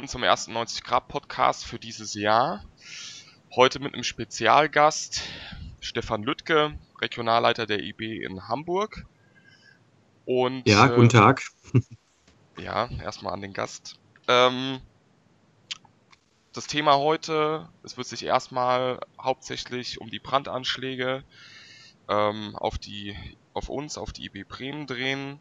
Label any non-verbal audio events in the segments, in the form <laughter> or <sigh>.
willkommen zum ersten 90 Grad Podcast für dieses Jahr. Heute mit einem Spezialgast, Stefan Lüttke, Regionalleiter der IB in Hamburg. Und, ja, guten äh, Tag. <laughs> Ja, erstmal an den Gast. Ähm, das Thema heute, es wird sich erstmal hauptsächlich um die Brandanschläge ähm, auf die, auf uns, auf die IB Bremen drehen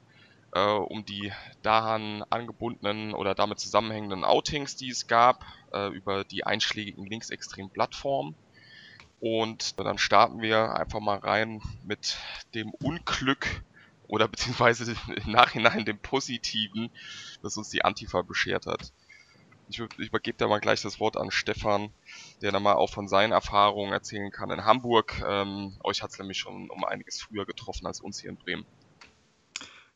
äh, um die daran angebundenen oder damit zusammenhängenden Outings, die es gab, äh, über die einschlägigen linksextremen Plattformen. Und dann starten wir einfach mal rein mit dem Unglück oder <laughs> beziehungsweise im Nachhinein dem Positiven, das uns die Antifa beschert hat. Ich, übergebe da mal gleich das Wort an Stefan, der dann mal auch von seinen Erfahrungen erzählen kann in Hamburg. Ähm, euch hat es nämlich schon um einiges früher getroffen als uns hier in Bremen.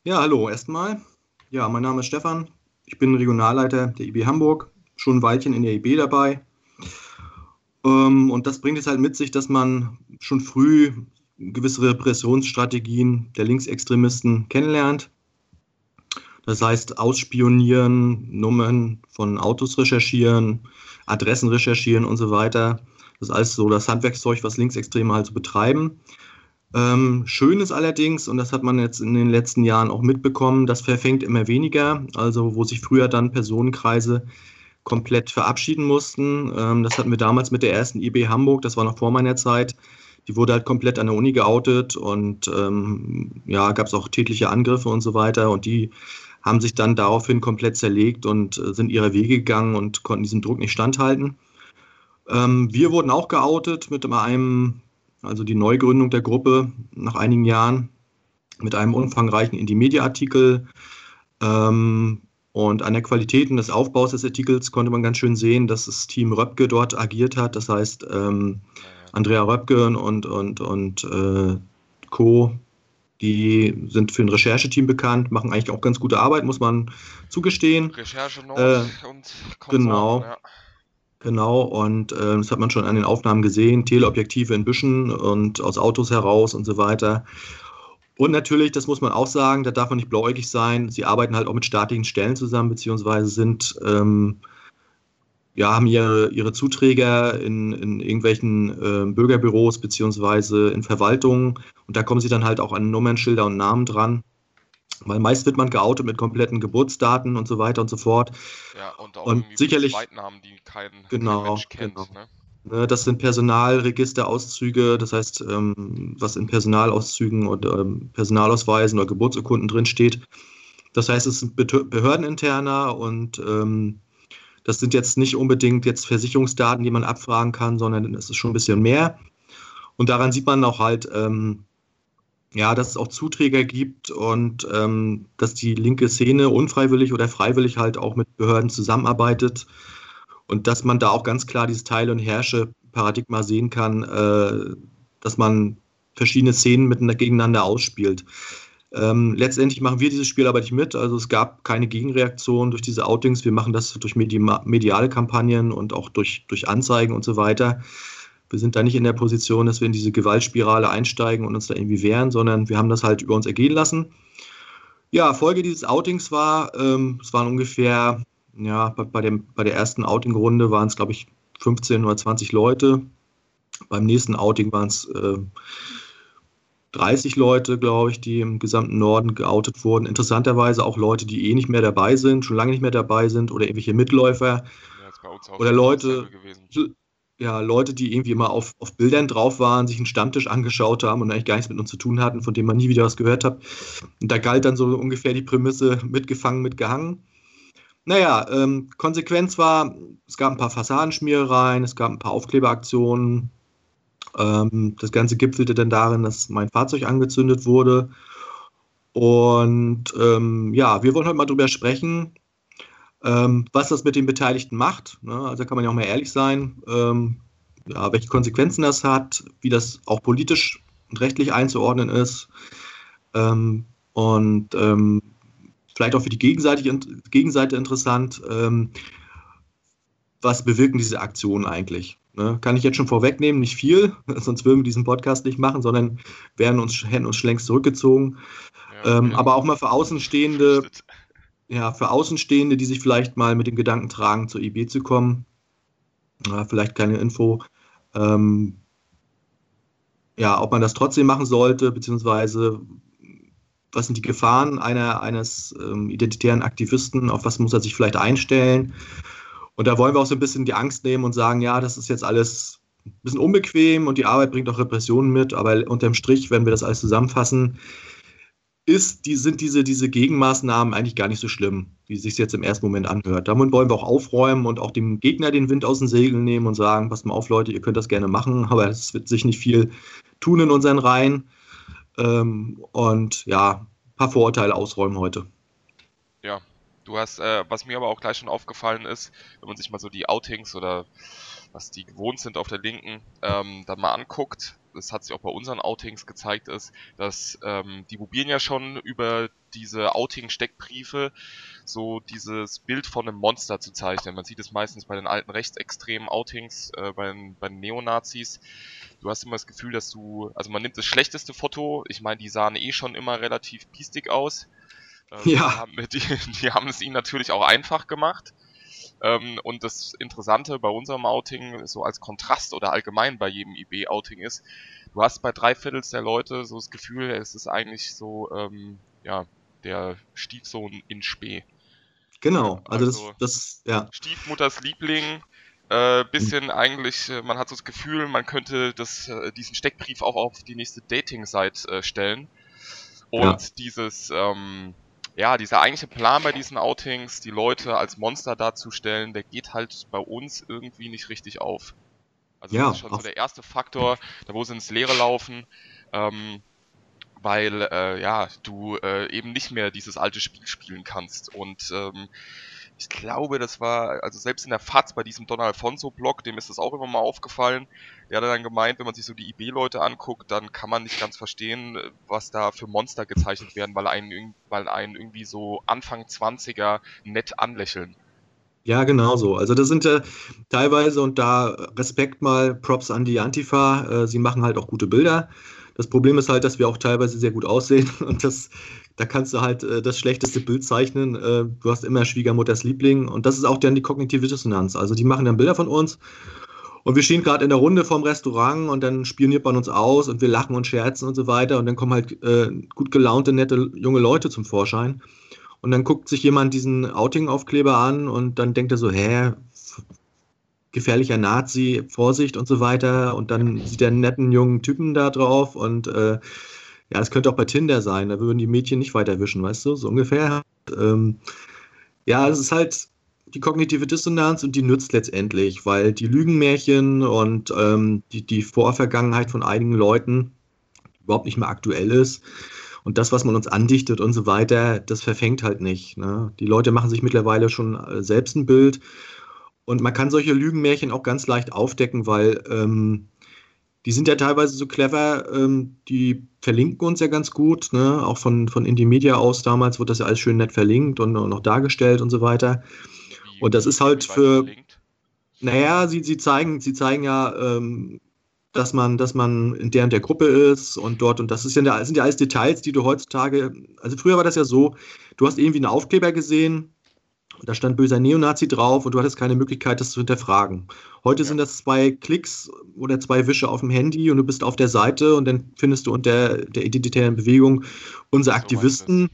Ja, hallo erstmal. Ja, mein Name ist Stefan. Ich bin Regionalleiter der IB Hamburg, schon ein Weilchen in der IB dabei. Ähm, und das bringt es halt mit sich, dass man schon früh gewisse Repressionsstrategien der Linksextremisten kennenlernt. Das heißt, ausspionieren, Nummern von Autos recherchieren, Adressen recherchieren und so weiter. Das ist alles so das Handwerkszeug, was Linksextreme halt so betreiben. Ähm, schön ist allerdings, und das hat man jetzt in den letzten Jahren auch mitbekommen, das verfängt immer weniger. Also wo sich früher dann Personenkreise komplett verabschieden mussten. Ähm, das hatten wir damals mit der ersten IB Hamburg, das war noch vor meiner Zeit. Die wurde halt komplett an der Uni geoutet und ähm, ja, gab es auch tätliche Angriffe und so weiter. Und die haben sich dann daraufhin komplett zerlegt und äh, sind ihre Wege gegangen und konnten diesem Druck nicht standhalten. Ähm, wir wurden auch geoutet mit einem also die Neugründung der Gruppe nach einigen Jahren mit einem umfangreichen Indie-Media-Artikel. Ähm, und an der Qualität des Aufbaus des Artikels konnte man ganz schön sehen, dass das Team Röpke dort agiert hat. Das heißt, ähm, Andrea Röpke und, und, und äh, Co., die sind für ein Rechercheteam bekannt, machen eigentlich auch ganz gute Arbeit, muss man zugestehen. Recherche äh, und Konsorten, Genau. Ja. Genau, und äh, das hat man schon an den Aufnahmen gesehen, Teleobjektive in Büschen und aus Autos heraus und so weiter. Und natürlich, das muss man auch sagen, da darf man nicht blauäugig sein, sie arbeiten halt auch mit staatlichen Stellen zusammen, beziehungsweise sind, ähm, ja, haben ihre, ihre Zuträger in, in irgendwelchen äh, Bürgerbüros, beziehungsweise in Verwaltungen. Und da kommen sie dann halt auch an Nummernschilder und Namen dran. Weil meist wird man geoutet mit kompletten Geburtsdaten und so weiter und so fort. Ja, und auch und sicherlich Zweitnamen, die kein, genau, kein Mensch kennt. Genau. Ne? ne das sind Personalregisterauszüge, das heißt, ähm, was in Personalauszügen oder ähm, Personalausweisen oder Geburtsurkunden drinsteht. Das heißt, es sind behördeninterner und ähm, das sind jetzt nicht unbedingt jetzt Versicherungsdaten, die man abfragen kann, sondern es ist schon ein bisschen mehr. Und daran sieht man auch halt, ähm, ja, dass es auch Zuträger gibt und ähm, dass die linke Szene unfreiwillig oder freiwillig halt auch mit Behörden zusammenarbeitet und dass man da auch ganz klar dieses Teil- und Herrsche-Paradigma sehen kann, äh, dass man verschiedene Szenen miteinander gegeneinander ausspielt. Ähm, letztendlich machen wir dieses Spiel aber nicht mit. Also es gab keine Gegenreaktion durch diese Outings. Wir machen das durch mediale Kampagnen und auch durch, durch Anzeigen und so weiter. Wir sind da nicht in der Position, dass wir in diese Gewaltspirale einsteigen und uns da irgendwie wehren, sondern wir haben das halt über uns ergehen lassen. Ja, Folge dieses Outings war, ähm, es waren ungefähr, ja, bei, bei, dem, bei der ersten Outing-Runde waren es, glaube ich, 15 oder 20 Leute. Beim nächsten Outing waren es äh, 30 Leute, glaube ich, die im gesamten Norden geoutet wurden. Interessanterweise auch Leute, die eh nicht mehr dabei sind, schon lange nicht mehr dabei sind oder irgendwelche Mitläufer. Ja, oder Leute, ja, Leute, die irgendwie immer auf, auf Bildern drauf waren, sich einen Stammtisch angeschaut haben und eigentlich gar nichts mit uns zu tun hatten, von dem man nie wieder was gehört hat. Und da galt dann so ungefähr die Prämisse mitgefangen, mitgehangen. Naja, ähm, Konsequenz war, es gab ein paar Fassadenschmierereien, es gab ein paar Aufkleberaktionen. Ähm, das Ganze gipfelte dann darin, dass mein Fahrzeug angezündet wurde. Und ähm, ja, wir wollen heute mal drüber sprechen, ähm, was das mit den Beteiligten macht, ne? also kann man ja auch mal ehrlich sein, ähm, ja, welche Konsequenzen das hat, wie das auch politisch und rechtlich einzuordnen ist ähm, und ähm, vielleicht auch für die Gegenseite interessant, ähm, was bewirken diese Aktionen eigentlich? Ne? Kann ich jetzt schon vorwegnehmen, nicht viel, <laughs> sonst würden wir diesen Podcast nicht machen, sondern wären uns, hätten uns schon längst zurückgezogen. Ja, okay. Ähm, aber auch mal für Außenstehende ja, für Außenstehende, die sich vielleicht mal mit dem Gedanken tragen, zur IB zu kommen, ja, vielleicht keine Info, ähm, ja, ob man das trotzdem machen sollte, beziehungsweise was sind die Gefahren einer, eines ähm, identitären Aktivisten, auf was muss er sich vielleicht einstellen. Und da wollen wir auch so ein bisschen die Angst nehmen und sagen, ja, das ist jetzt alles ein bisschen unbequem und die Arbeit bringt auch Repressionen mit, aber unterm Strich, wenn wir das alles zusammenfassen, ist, die, sind diese, diese Gegenmaßnahmen eigentlich gar nicht so schlimm, wie es sich jetzt im ersten Moment anhört. Damit wollen wir auch aufräumen und auch dem Gegner den Wind aus den Segeln nehmen und sagen, passt mal auf, Leute, ihr könnt das gerne machen, <laughs> aber es wird sich nicht viel tun in unseren Reihen. Ähm, und ja, ein paar Vorurteile ausräumen heute. Ja, du hast, äh, was mir aber auch gleich schon aufgefallen ist, wenn man sich mal so die Outings oder was die gewohnt sind auf der Linken, ähm, dann mal anguckt, das hat sich auch bei unseren Outings gezeigt, ist, dass ähm, die probieren ja schon über diese Outing-Steckbriefe so dieses Bild von einem Monster zu zeichnen. Man sieht es meistens bei den alten rechtsextremen Outings, äh, bei, den, bei den Neonazis. Du hast immer das Gefühl, dass du, also man nimmt das schlechteste Foto, ich meine, die sahen eh schon immer relativ piestig aus. Ähm, ja. Die haben, die, <laughs> die haben es ihnen natürlich auch einfach gemacht. Ähm, und das Interessante bei unserem Outing, so als Kontrast oder allgemein bei jedem IB-Outing ist, du hast bei drei Viertels der Leute so das Gefühl, es ist eigentlich so, ähm, ja, der Stiefsohn in Spee. Genau, also, also das, das, ja. Stiefmutters Liebling, äh, bisschen eigentlich, äh, man hat so das Gefühl, man könnte das, äh, diesen Steckbrief auch auf die nächste Dating-Site äh, stellen. Und ja. dieses, ähm, ja, dieser eigentliche Plan bei diesen Outings, die Leute als Monster darzustellen, der geht halt bei uns irgendwie nicht richtig auf. Also ja, das ist schon so der erste Faktor, da wo sie ins Leere laufen, ähm, weil äh, ja, du äh, eben nicht mehr dieses alte Spiel spielen kannst. Und ähm, ich glaube, das war, also selbst in der FAZ bei diesem Don Alfonso-Blog, dem ist das auch immer mal aufgefallen. Der hat dann gemeint, wenn man sich so die IB-Leute anguckt, dann kann man nicht ganz verstehen, was da für Monster gezeichnet werden, weil einen, weil einen irgendwie so Anfang 20er nett anlächeln. Ja, genau so. Also das sind äh, teilweise, und da Respekt mal, Props an die Antifa, äh, sie machen halt auch gute Bilder. Das Problem ist halt, dass wir auch teilweise sehr gut aussehen <laughs> und das da kannst du halt äh, das schlechteste Bild zeichnen. Äh, du hast immer Schwiegermutters Liebling und das ist auch dann die kognitive Dissonanz. Also die machen dann Bilder von uns und wir stehen gerade in der Runde vorm Restaurant und dann spioniert man uns aus und wir lachen und scherzen und so weiter und dann kommen halt äh, gut gelaunte, nette junge Leute zum Vorschein. Und dann guckt sich jemand diesen Outing-Aufkleber an und dann denkt er so, hä, gefährlicher Nazi, Vorsicht und so weiter. Und dann sieht er einen netten jungen Typen da drauf und äh, ja, es könnte auch bei Tinder sein, da würden die Mädchen nicht weiter wischen, weißt du, so ungefähr. Ähm, ja, es ist halt die kognitive Dissonanz und die nützt letztendlich, weil die Lügenmärchen und ähm, die, die Vorvergangenheit von einigen Leuten überhaupt nicht mehr aktuell ist. Und das, was man uns andichtet und so weiter, das verfängt halt nicht. Ne? Die Leute machen sich mittlerweile schon äh, selbst ein Bild. Und man kann solche Lügenmärchen auch ganz leicht aufdecken, weil ähm, die sind ja teilweise so clever, ähm, die verlinken uns ja ganz gut, ne? auch von, von Indie Media aus damals wurde das ja alles schön nett verlinkt und, und noch dargestellt und so weiter. Und das ist halt für, naja, sie, sie, zeigen, sie zeigen ja, ähm, dass man, dass man in der und der Gruppe ist und dort. Und das ist ja, sind ja alles Details, die du heutzutage, also früher war das ja so, du hast irgendwie einen Aufkleber gesehen, da stand böser Neonazi drauf und du hattest keine Möglichkeit, das zu hinterfragen. Heute ja. sind das zwei Klicks oder zwei Wische auf dem Handy und du bist auf der Seite und dann findest du unter der identitären Bewegung unsere Aktivisten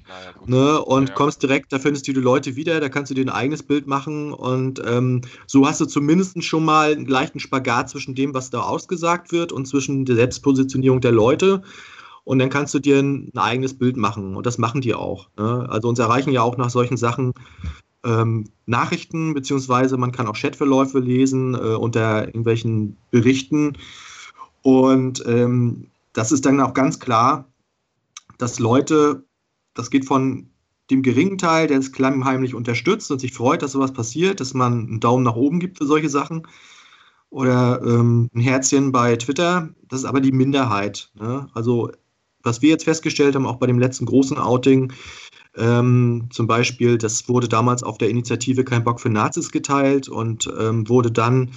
so naja, ne, und ja, ja. kommst direkt, da findest du die Leute wieder, da kannst du dir ein eigenes Bild machen und ähm, so hast du zumindest schon mal einen leichten Spagat zwischen dem, was da ausgesagt wird und zwischen der Selbstpositionierung der Leute. Und dann kannst du dir ein, ein eigenes Bild machen. Und das machen die auch. Ne? Also uns erreichen ja auch nach solchen Sachen ähm, Nachrichten, beziehungsweise man kann auch Chatverläufe lesen äh, unter irgendwelchen Berichten. Und ähm, das ist dann auch ganz klar, dass Leute, das geht von dem geringen Teil, der es klammheimlich unterstützt und sich freut, dass sowas passiert, dass man einen Daumen nach oben gibt für solche Sachen oder ähm, ein Herzchen bei Twitter. Das ist aber die Minderheit. Ne? Also was wir jetzt festgestellt haben, auch bei dem letzten großen Outing, ähm, zum Beispiel, das wurde damals auf der Initiative Kein Bock für Nazis geteilt und ähm, wurde dann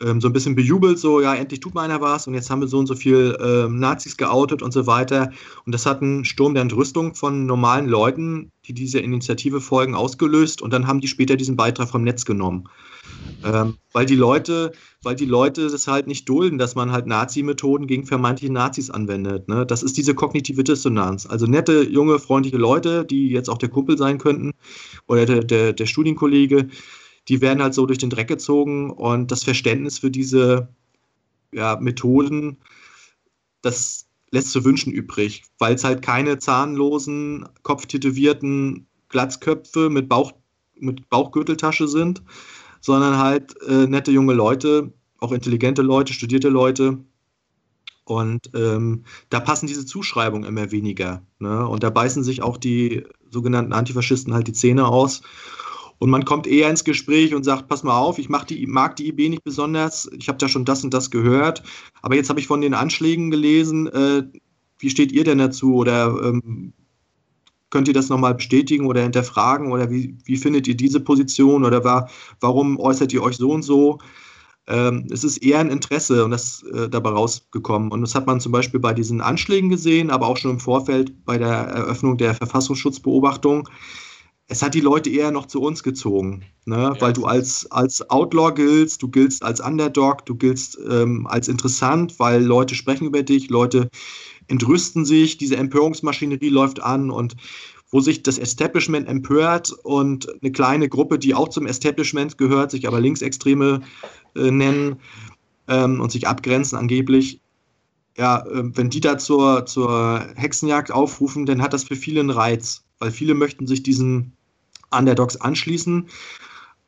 ähm, so ein bisschen bejubelt, so, ja, endlich tut mal einer was und jetzt haben wir so und so viel ähm, Nazis geoutet und so weiter. Und das hat einen Sturm der Entrüstung von normalen Leuten die dieser Initiative folgen, ausgelöst und dann haben die später diesen Beitrag vom Netz genommen. Ähm, weil die Leute, weil die Leute das halt nicht dulden, dass man halt Nazi-Methoden gegen vermeintliche Nazis anwendet. Ne? Das ist diese kognitive Dissonanz. Also nette, junge, freundliche Leute, die jetzt auch der Kumpel sein könnten oder der, der, der Studienkollege, die werden halt so durch den Dreck gezogen und das Verständnis für diese ja, Methoden, das lässt zu wünschen übrig, weil es halt keine zahnlosen, kopftätowierten Glatzköpfe mit, Bauch, mit Bauchgürteltasche sind, sondern halt äh, nette junge Leute, auch intelligente Leute, studierte Leute. Und ähm, da passen diese Zuschreibungen immer weniger. Ne? Und da beißen sich auch die sogenannten Antifaschisten halt die Zähne aus. Und man kommt eher ins Gespräch und sagt, pass mal auf, ich die, mag die IB nicht besonders, ich habe da schon das und das gehört, aber jetzt habe ich von den Anschlägen gelesen, äh, wie steht ihr denn dazu? Oder ähm, könnt ihr das nochmal bestätigen oder hinterfragen? Oder wie, wie findet ihr diese Position? Oder war, warum äußert ihr euch so und so? Ähm, es ist eher ein Interesse und das äh, dabei rausgekommen. Und das hat man zum Beispiel bei diesen Anschlägen gesehen, aber auch schon im Vorfeld bei der Eröffnung der Verfassungsschutzbeobachtung es hat die Leute eher noch zu uns gezogen, ne? Ja. weil du als, als Outlaw giltst, du giltst als Underdog, du giltst ähm, als interessant, weil Leute sprechen über dich, Leute entrüsten sich, diese Empörungsmaschinerie läuft an und wo sich das Establishment empört und eine kleine Gruppe, die auch zum Establishment gehört, sich aber Linksextreme äh, nennen ähm, und sich abgrenzen angeblich, ja, äh, wenn die da zur, zur Hexenjagd aufrufen, dann hat das für viele einen Reiz, weil viele möchten sich diesen Underdogs anschließen.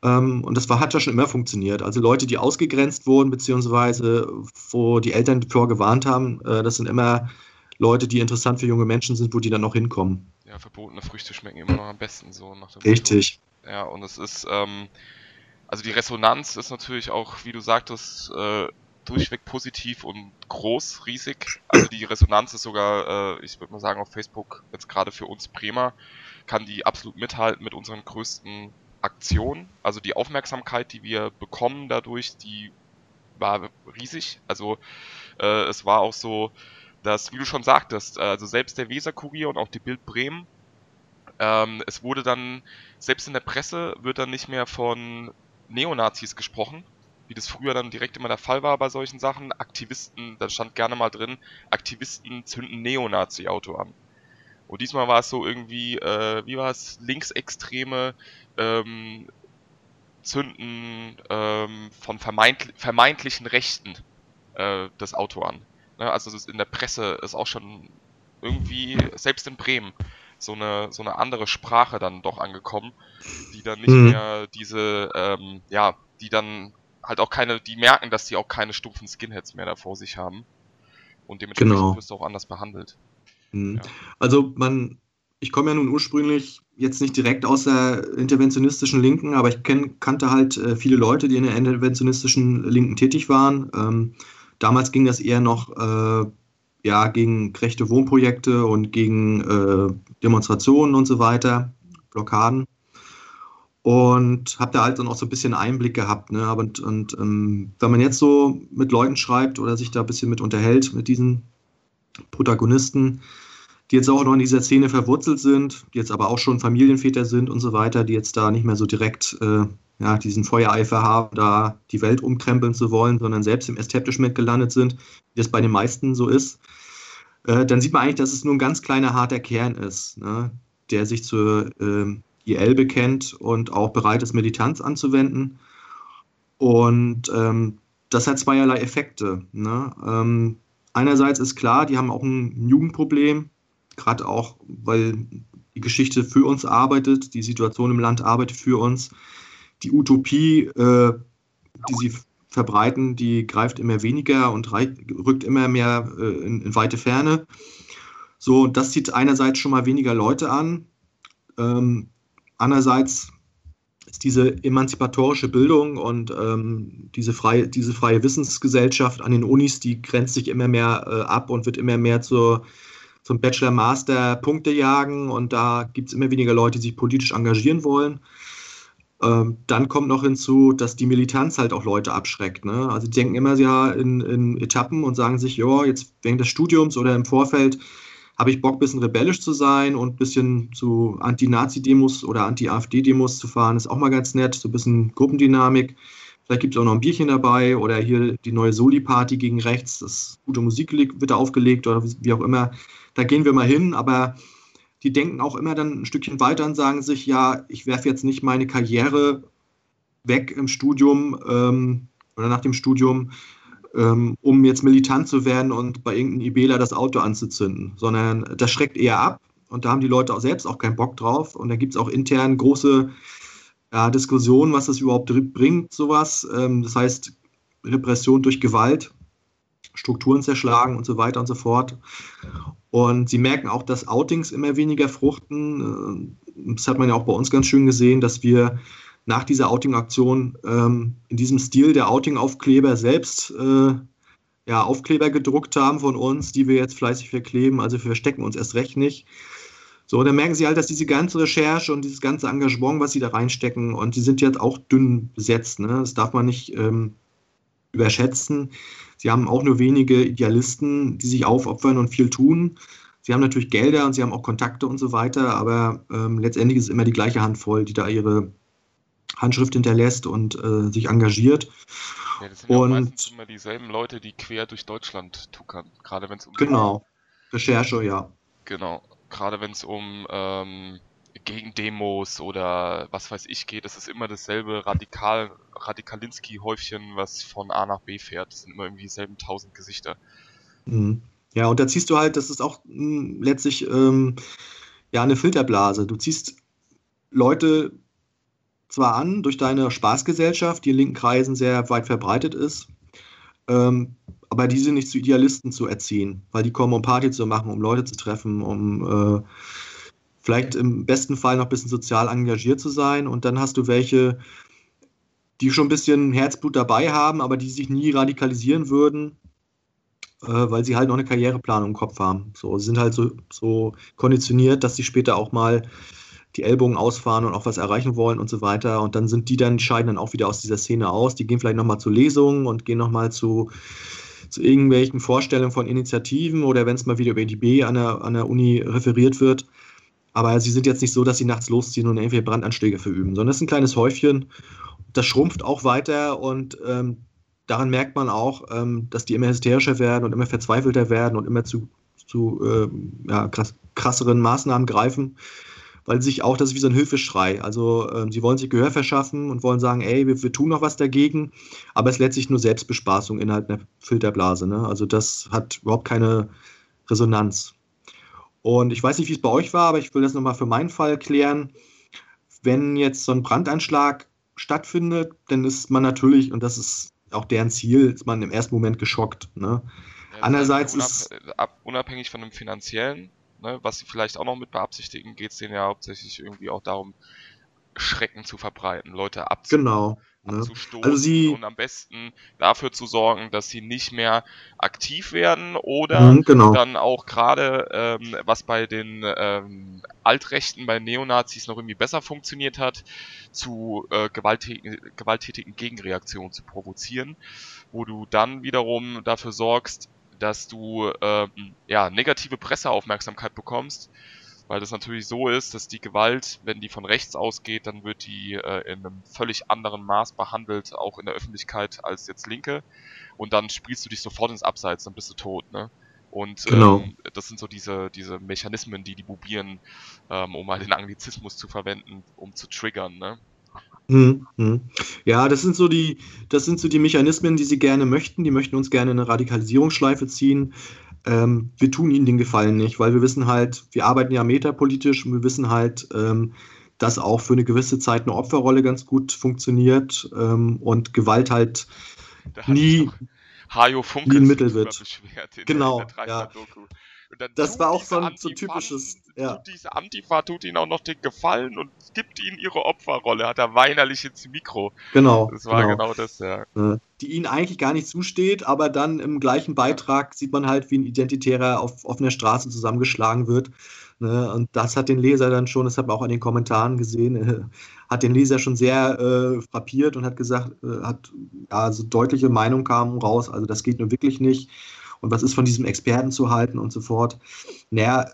Ähm, und das war, hat ja schon immer funktioniert. Also Leute, die ausgegrenzt wurden, beziehungsweise wo die Eltern davor gewarnt haben, äh, das sind immer Leute, die interessant für junge Menschen sind, wo die dann noch hinkommen. Ja, verbotene Früchte schmecken immer noch am besten so nach dem Richtig. Motto. Ja, und es ist, ähm, also die Resonanz ist natürlich auch, wie du sagtest, äh, durchweg positiv und groß, riesig. Also die Resonanz ist sogar, äh, ich würde mal sagen, auf Facebook, jetzt gerade für uns Bremer, kann die absolut mithalten mit unseren größten Aktionen. Also die Aufmerksamkeit, die wir bekommen dadurch, die war riesig. Also äh, es war auch so, dass, wie du schon sagtest, also selbst der Weser-Kurier und auch die Bild Bremen, ähm, es wurde dann, selbst in der Presse wird dann nicht mehr von Neonazis gesprochen, wie das früher dann direkt immer der Fall war bei solchen Sachen. Aktivisten, da stand gerne mal drin, Aktivisten zünden Neonazi-Auto an. Und diesmal war es so irgendwie, äh, wie war es, Linksextreme ähm, zünden ähm, von vermeint, vermeintlichen Rechten äh, das Auto an. Ne? Also das in der Presse ist auch schon irgendwie, selbst in Bremen, so eine, so eine andere Sprache dann doch angekommen, die dann nicht mhm. mehr diese, ähm, ja, die dann halt auch keine, die merken, dass die auch keine stumpfen Skinheads mehr da vor sich haben. Und dementsprechend genau. wirst du auch anders behandelt. Mhm. Ja. Also man, ich komme ja nun ursprünglich jetzt nicht direkt aus der interventionistischen Linken, aber ich kenn, kannte halt äh, viele Leute, die in der interventionistischen Linken tätig waren. Ähm, damals ging das eher noch äh, ja, gegen gerechte Wohnprojekte und gegen äh, Demonstrationen und so weiter, Blockaden und habe da halt dann auch so ein bisschen Einblick gehabt. Ne? Und, und ähm, wenn man jetzt so mit Leuten schreibt oder sich da ein bisschen mit unterhält, mit diesen Protagonisten, die jetzt auch noch in dieser Szene verwurzelt sind, die jetzt aber auch schon Familienväter sind und so weiter, die jetzt da nicht mehr so direkt äh, ja, diesen Feuereifer haben, da die Welt umkrempeln zu wollen, sondern selbst im Establishment gelandet sind, wie das bei den meisten so ist, äh, dann sieht man eigentlich, dass es nur ein ganz kleiner harter Kern ist, ne? der sich zur äh, IL bekennt und auch bereit ist, Militanz anzuwenden. Und ähm, das hat zweierlei Effekte. Ne? Ähm, einerseits ist klar, die haben auch ein Jugendproblem, gerade auch, weil die Geschichte für uns arbeitet, die Situation im Land arbeitet für uns. Die Utopie, äh, die sie verbreiten, die greift immer weniger und rückt immer mehr äh, in, in, weite Ferne. So, das zieht einerseits schon mal weniger Leute an. Ähm, Andererseits ist diese emanzipatorische Bildung und ähm, diese, freie, diese freie Wissensgesellschaft an den Unis, die grenzt sich immer mehr äh, ab und wird immer mehr zur, zum Bachelor-Master-Punkte jagen und da gibt es immer weniger Leute, die sich politisch engagieren wollen. Ähm, dann kommt noch hinzu, dass die Militanz halt auch Leute abschreckt. Ne? Also die denken immer ja in, in Etappen und sagen sich, ja, jetzt während des Studiums oder im Vorfeld habe ich Bock, ein bisschen rebellisch zu sein und ein bisschen zu Anti-Nazi-Demos oder Anti-AfD-Demos zu fahren. Ist auch mal ganz nett, so ein bisschen Gruppendynamik. Vielleicht gibt es auch noch ein Bierchen dabei oder hier die neue Soli-Party gegen rechts. Das gute Musik wird da aufgelegt oder wie auch immer. Da gehen wir mal hin, aber die denken auch immer dann ein Stückchen weiter und sagen sich, ja, ich werfe jetzt nicht meine Karriere weg im Studium ähm, oder nach dem Studium, ähm, um jetzt militant zu werden und bei irgendeinem IBler das Auto anzuzünden, sondern das schreckt eher ab und da haben die Leute auch selbst auch keinen Bock drauf und da gibt es auch intern große ja, Diskussionen, was das überhaupt bringt, sowas. Ähm, das heißt, Repression durch Gewalt, Strukturen zerschlagen und so weiter und so fort. Und sie merken auch, dass Outings immer weniger fruchten. Äh, das hat man ja auch bei uns ganz schön gesehen, dass wir nach dieser Outing-Aktion ähm, in diesem Stil der Outing-Aufkleber selbst äh, ja, Aufkleber gedruckt haben von uns, die wir jetzt fleißig verkleben. Also wir verstecken uns erst recht nicht. So, dann merken sie halt, dass diese ganze Recherche und dieses ganze Engagement, was sie da reinstecken, und die sind jetzt auch dünn besetzt. Ne? Das darf man nicht ähm, überschätzen. Sie haben auch nur wenige Idealisten, die sich aufopfern und viel tun. Sie haben natürlich Gelder und sie haben auch Kontakte und so weiter, aber ähm, letztendlich ist es immer die gleiche Handvoll, die da ihre Handschrift hinterlässt und äh, sich engagiert. Ja, das sind und, ja meistens immer dieselben Leute, die quer durch Deutschland tuckern, gerade wenn es um genau Recherche, ja. Genau, gerade wenn es um ähm, Gegendemos oder was weiß ich geht, das ist immer dasselbe Radikal, Radikalinski-Häufchen, was von A nach B fährt. Das sind immer irgendwie dieselben tausend Gesichter. Mhm. Ja, und da ziehst du halt, das ist auch mh, hm, letztlich ähm, ja eine Filterblase. Du ziehst Leute zwar an durch deine Spaßgesellschaft, die in linken Kreisen sehr weit verbreitet ist, ähm, aber die sind nicht zu Idealisten zu erziehen, weil die kommen, um Party zu machen, um Leute zu treffen, um äh, vielleicht im besten Fall noch ein bisschen sozial engagiert zu sein. Und dann hast du welche, die schon ein bisschen Herzblut dabei haben, aber die sich nie radikalisieren würden, äh, weil sie halt noch eine Karriereplanung im Kopf haben. So, sie sind halt so, so konditioniert, dass sie später auch mal die Ellbogen ausfahren und auch was erreichen wollen und so weiter. Und dann sind die dann, scheiden dann auch wieder aus dieser Szene aus. Die gehen vielleicht nochmal zu Lesungen und gehen nochmal zu, zu irgendwelchen Vorstellungen von Initiativen oder wenn es mal wieder über die B an der, an der Uni referiert wird, aber sie sind jetzt nicht so, dass sie nachts losziehen und irgendwelche Brandanschläge verüben, sondern es ist ein kleines Häufchen. Das schrumpft auch weiter und ähm, daran merkt man auch, ähm, dass die immer hysterischer werden und immer verzweifelter werden und immer zu, zu äh, ja, krass, krasseren Maßnahmen greifen, weil sich auch, das ist wie so ein Hilfeschrei. Also ähm, sie wollen sich Gehör verschaffen und wollen sagen, ey, wir, wir, tun noch was dagegen, aber es ist letztlich nur Selbstbespaßung innerhalb einer Filterblase. Ne? Also das hat überhaupt keine Resonanz. Und ich weiß nicht, wie es bei euch war, aber ich will das nochmal für meinen Fall klären. Wenn jetzt so ein Brandanschlag stattfindet, dann ist man natürlich, und das ist auch deren Ziel, ist man im ersten Moment geschockt. Ne? Ja, Andererseits ist. Unabhängig von dem finanziellen, ne, was sie vielleicht auch noch mit beabsichtigen, geht es denen ja hauptsächlich irgendwie auch darum, Schrecken zu verbreiten, Leute abzuholen. Genau abzustoßen also sie, und am besten dafür zu sorgen, dass sie nicht mehr aktiv werden oder mhm, genau. dann auch gerade, ähm, was bei den ähm, Altrechten, bei Neonazis noch irgendwie besser funktioniert hat, zu äh, gewalttätigen, gewalttätigen Gegenreaktionen zu provozieren, wo du dann wiederum dafür sorgst, dass du ähm, ja negative Presseaufmerksamkeit bekommst weil das natürlich so ist, dass die Gewalt, wenn die von rechts ausgeht, dann wird die äh, in einem völlig anderen Maß behandelt, auch in der Öffentlichkeit, als jetzt Linke. Und dann spielst du dich sofort ins Abseits, dann bist du tot, ne? Und genau. ähm, das sind so diese, diese Mechanismen, die die bubieren, ähm, um mal den Anglizismus zu verwenden, um zu triggern, ne? Mhm, mhm. Ja, das sind so die, das sind so die Mechanismen, die sie gerne möchten. Die möchten uns gerne in eine Radikalisierungsschleife ziehen. Ähm, wir tun ihnen den Gefallen nicht, weil wir wissen halt, wir arbeiten ja metapolitisch und wir wissen halt, ähm, dass auch für eine gewisse Zeit eine Opferrolle ganz gut funktioniert ähm, und Gewalt halt nie, Hajo Funke ein Mittel wird. Genau, ja. Das war auch so ein so typisches. Ja. Diese Antifa tut ihnen auch noch den Gefallen und gibt ihnen ihre Opferrolle, hat er weinerlich ins Mikro. Genau. Das war genau, genau das, ja die ihnen eigentlich gar nicht zusteht, aber dann im gleichen Beitrag sieht man halt, wie ein Identitärer auf offener Straße zusammengeschlagen wird. Ne? Und das hat den Leser dann schon, das hat man auch an den Kommentaren gesehen, äh, <laughs> hat den Leser schon sehr äh, frappiert und hat gesagt, äh, hat, ja, also deutliche Meinung kam raus, also das geht nun wirklich nicht. Und was ist von diesem Experten zu halten und so fort. Naja,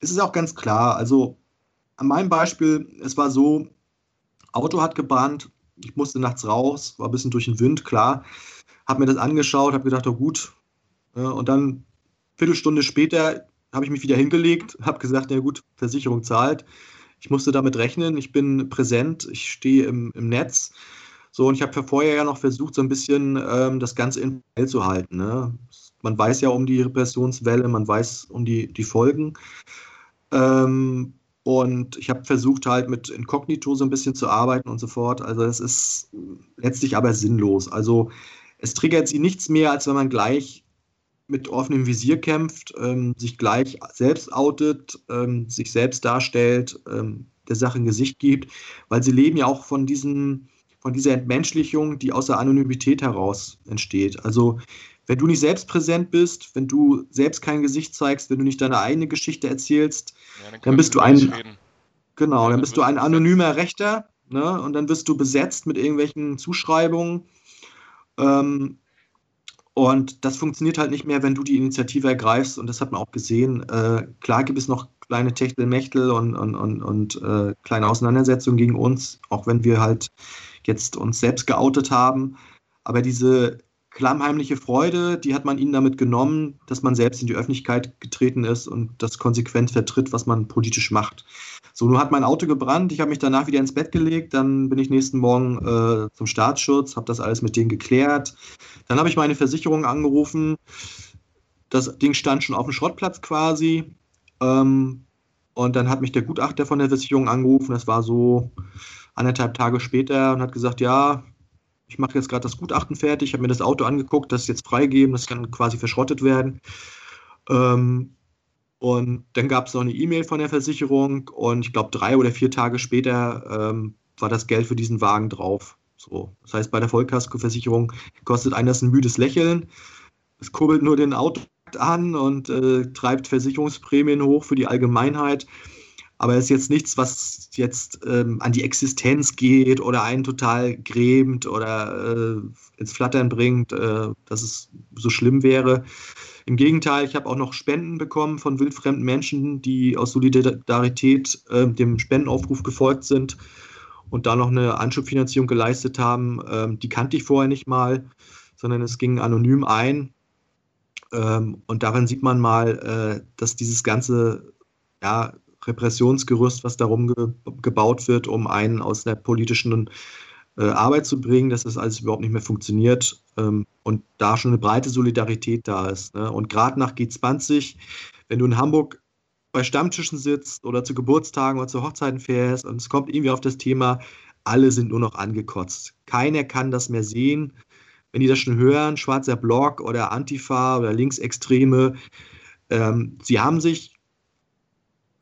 es ist auch ganz klar, also an meinem Beispiel, es war so, Auto hat gebrannt, ich musste nachts raus, war ein bisschen durch den Wind, klar, habe mir das angeschaut, habe gedacht, oh gut, und dann Viertelstunde später habe ich mich wieder hingelegt, habe gesagt, ja gut, Versicherung zahlt. Ich musste damit rechnen, ich bin präsent, ich stehe im, im Netz. So, und ich habe vorher ja noch versucht, so ein bisschen ähm, das Ganze in Welt zu halten. Ne? Man weiß ja um die Repressionswelle, man weiß um die, die Folgen. Ähm, und ich habe versucht, halt mit Inkognito so ein bisschen zu arbeiten und so fort. Also, es ist letztlich aber sinnlos. Also, es triggert sie nichts mehr, als wenn man gleich mit offenem Visier kämpft, ähm, sich gleich selbst outet, ähm, sich selbst darstellt, ähm, der Sache ein Gesicht gibt, weil sie leben ja auch von, diesen, von dieser Entmenschlichung, die aus der Anonymität heraus entsteht. Also wenn du nicht selbst präsent bist, wenn du selbst kein Gesicht zeigst, wenn du nicht deine eigene Geschichte erzählst, ja, dann, dann bist du ein genau, dann bist du ein anonymer Rechter, ne? Und dann wirst du besetzt mit irgendwelchen Zuschreibungen. Ähm, und das funktioniert halt nicht mehr, wenn du die Initiative ergreifst. Und das hat man auch gesehen. Äh, klar gibt es noch kleine Techtelmechtel und, und, und, und äh, kleine Auseinandersetzungen gegen uns, auch wenn wir halt jetzt uns selbst geoutet haben. Aber diese klammheimliche Freude, die hat man ihnen damit genommen, dass man selbst in die Öffentlichkeit getreten ist und das konsequent vertritt, was man politisch macht. So, nun hat mein Auto gebrannt, ich habe mich danach wieder ins Bett gelegt, dann bin ich nächsten Morgen äh, zum Staatsschutz, habe das alles mit denen geklärt. Dann habe ich meine Versicherung angerufen. Das Ding stand schon auf dem Schrottplatz quasi. Ähm, und dann hat mich der Gutachter von der Versicherung angerufen, das war so anderthalb Tage später und hat gesagt, ja, ich mache jetzt gerade das Gutachten fertig, habe mir das Auto angeguckt, das ist jetzt freigegeben, das kann quasi verschrottet werden. Ähm, und dann gab es noch eine E-Mail von der Versicherung und ich glaube, drei oder vier Tage später ähm, war das Geld für diesen Wagen drauf. So, das heißt, bei der Vollkaskoversicherung kostet einen das ein müdes Lächeln. Es kurbelt nur den Auto an und äh, treibt Versicherungsprämien hoch für die Allgemeinheit. Aber es ist jetzt nichts, was jetzt ähm, an die Existenz geht oder einen total grämt oder äh, ins Flattern bringt, äh, dass es so schlimm wäre. Im Gegenteil, ich habe auch noch Spenden bekommen von wildfremden Menschen, die aus Solidarität äh, dem Spendenaufruf gefolgt sind und da noch eine Anschubfinanzierung geleistet haben. Ähm, die kannte ich vorher nicht mal, sondern es ging anonym ein. Ähm, und darin sieht man mal, äh, dass dieses ganze ja, Repressionsgerüst, was darum ge gebaut wird, um einen aus der politischen äh, Arbeit zu bringen, dass das alles überhaupt nicht mehr funktioniert ähm, und da schon eine breite Solidarität da ist. Ne? Und gerade nach G20, wenn du in Hamburg bei Stammtischen sitzt oder zu Geburtstagen oder zu Hochzeiten fährst und es kommt irgendwie auf das Thema, alle sind nur noch angekotzt. Keiner kann das mehr sehen. Wenn die das schon hören, schwarzer Block oder Antifa oder Linksextreme, ähm, sie haben sich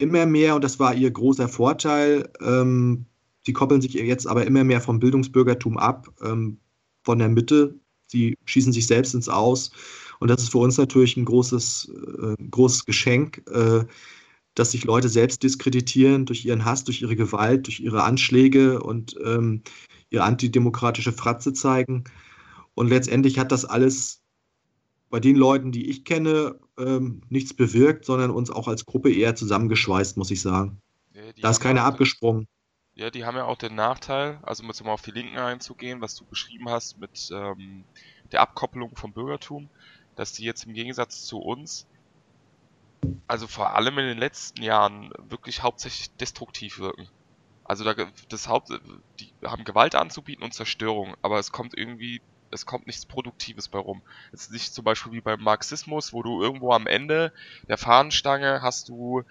immer mehr, und das war ihr großer Vorteil, ähm, sie koppeln sich jetzt aber immer mehr vom Bildungsbürgertum ab, ähm, von der Mitte. Sie schießen sich selbst ins Aus. Und das ist für uns natürlich ein großes, äh, großes Geschenk, äh, dass sich Leute selbst diskreditieren durch ihren Hass, durch ihre Gewalt, durch ihre Anschläge und ähm, ihre antidemokratische Fratze zeigen. Und letztendlich hat das alles bei den Leuten, die ich kenne, ähm, nichts bewirkt, sondern uns auch als Gruppe eher zusammengeschweißt, muss ich sagen. Ja, da ist keiner abgesprungen. Ja, die haben ja auch den Nachteil, also um jetzt mal auf die Linken einzugehen, was du beschrieben hast mit ähm, der Abkopplung vom Bürgertum, dass die jetzt im Gegensatz zu uns, also vor allem in den letzten Jahren, wirklich hauptsächlich destruktiv wirken. Also da, das Haupt, die haben Gewalt anzubieten und Zerstörung, aber es kommt irgendwie es kommt nichts Produktives bei rum. Es ist nicht zum Beispiel wie beim Marxismus, wo du irgendwo am Ende der Fahnenstange hast du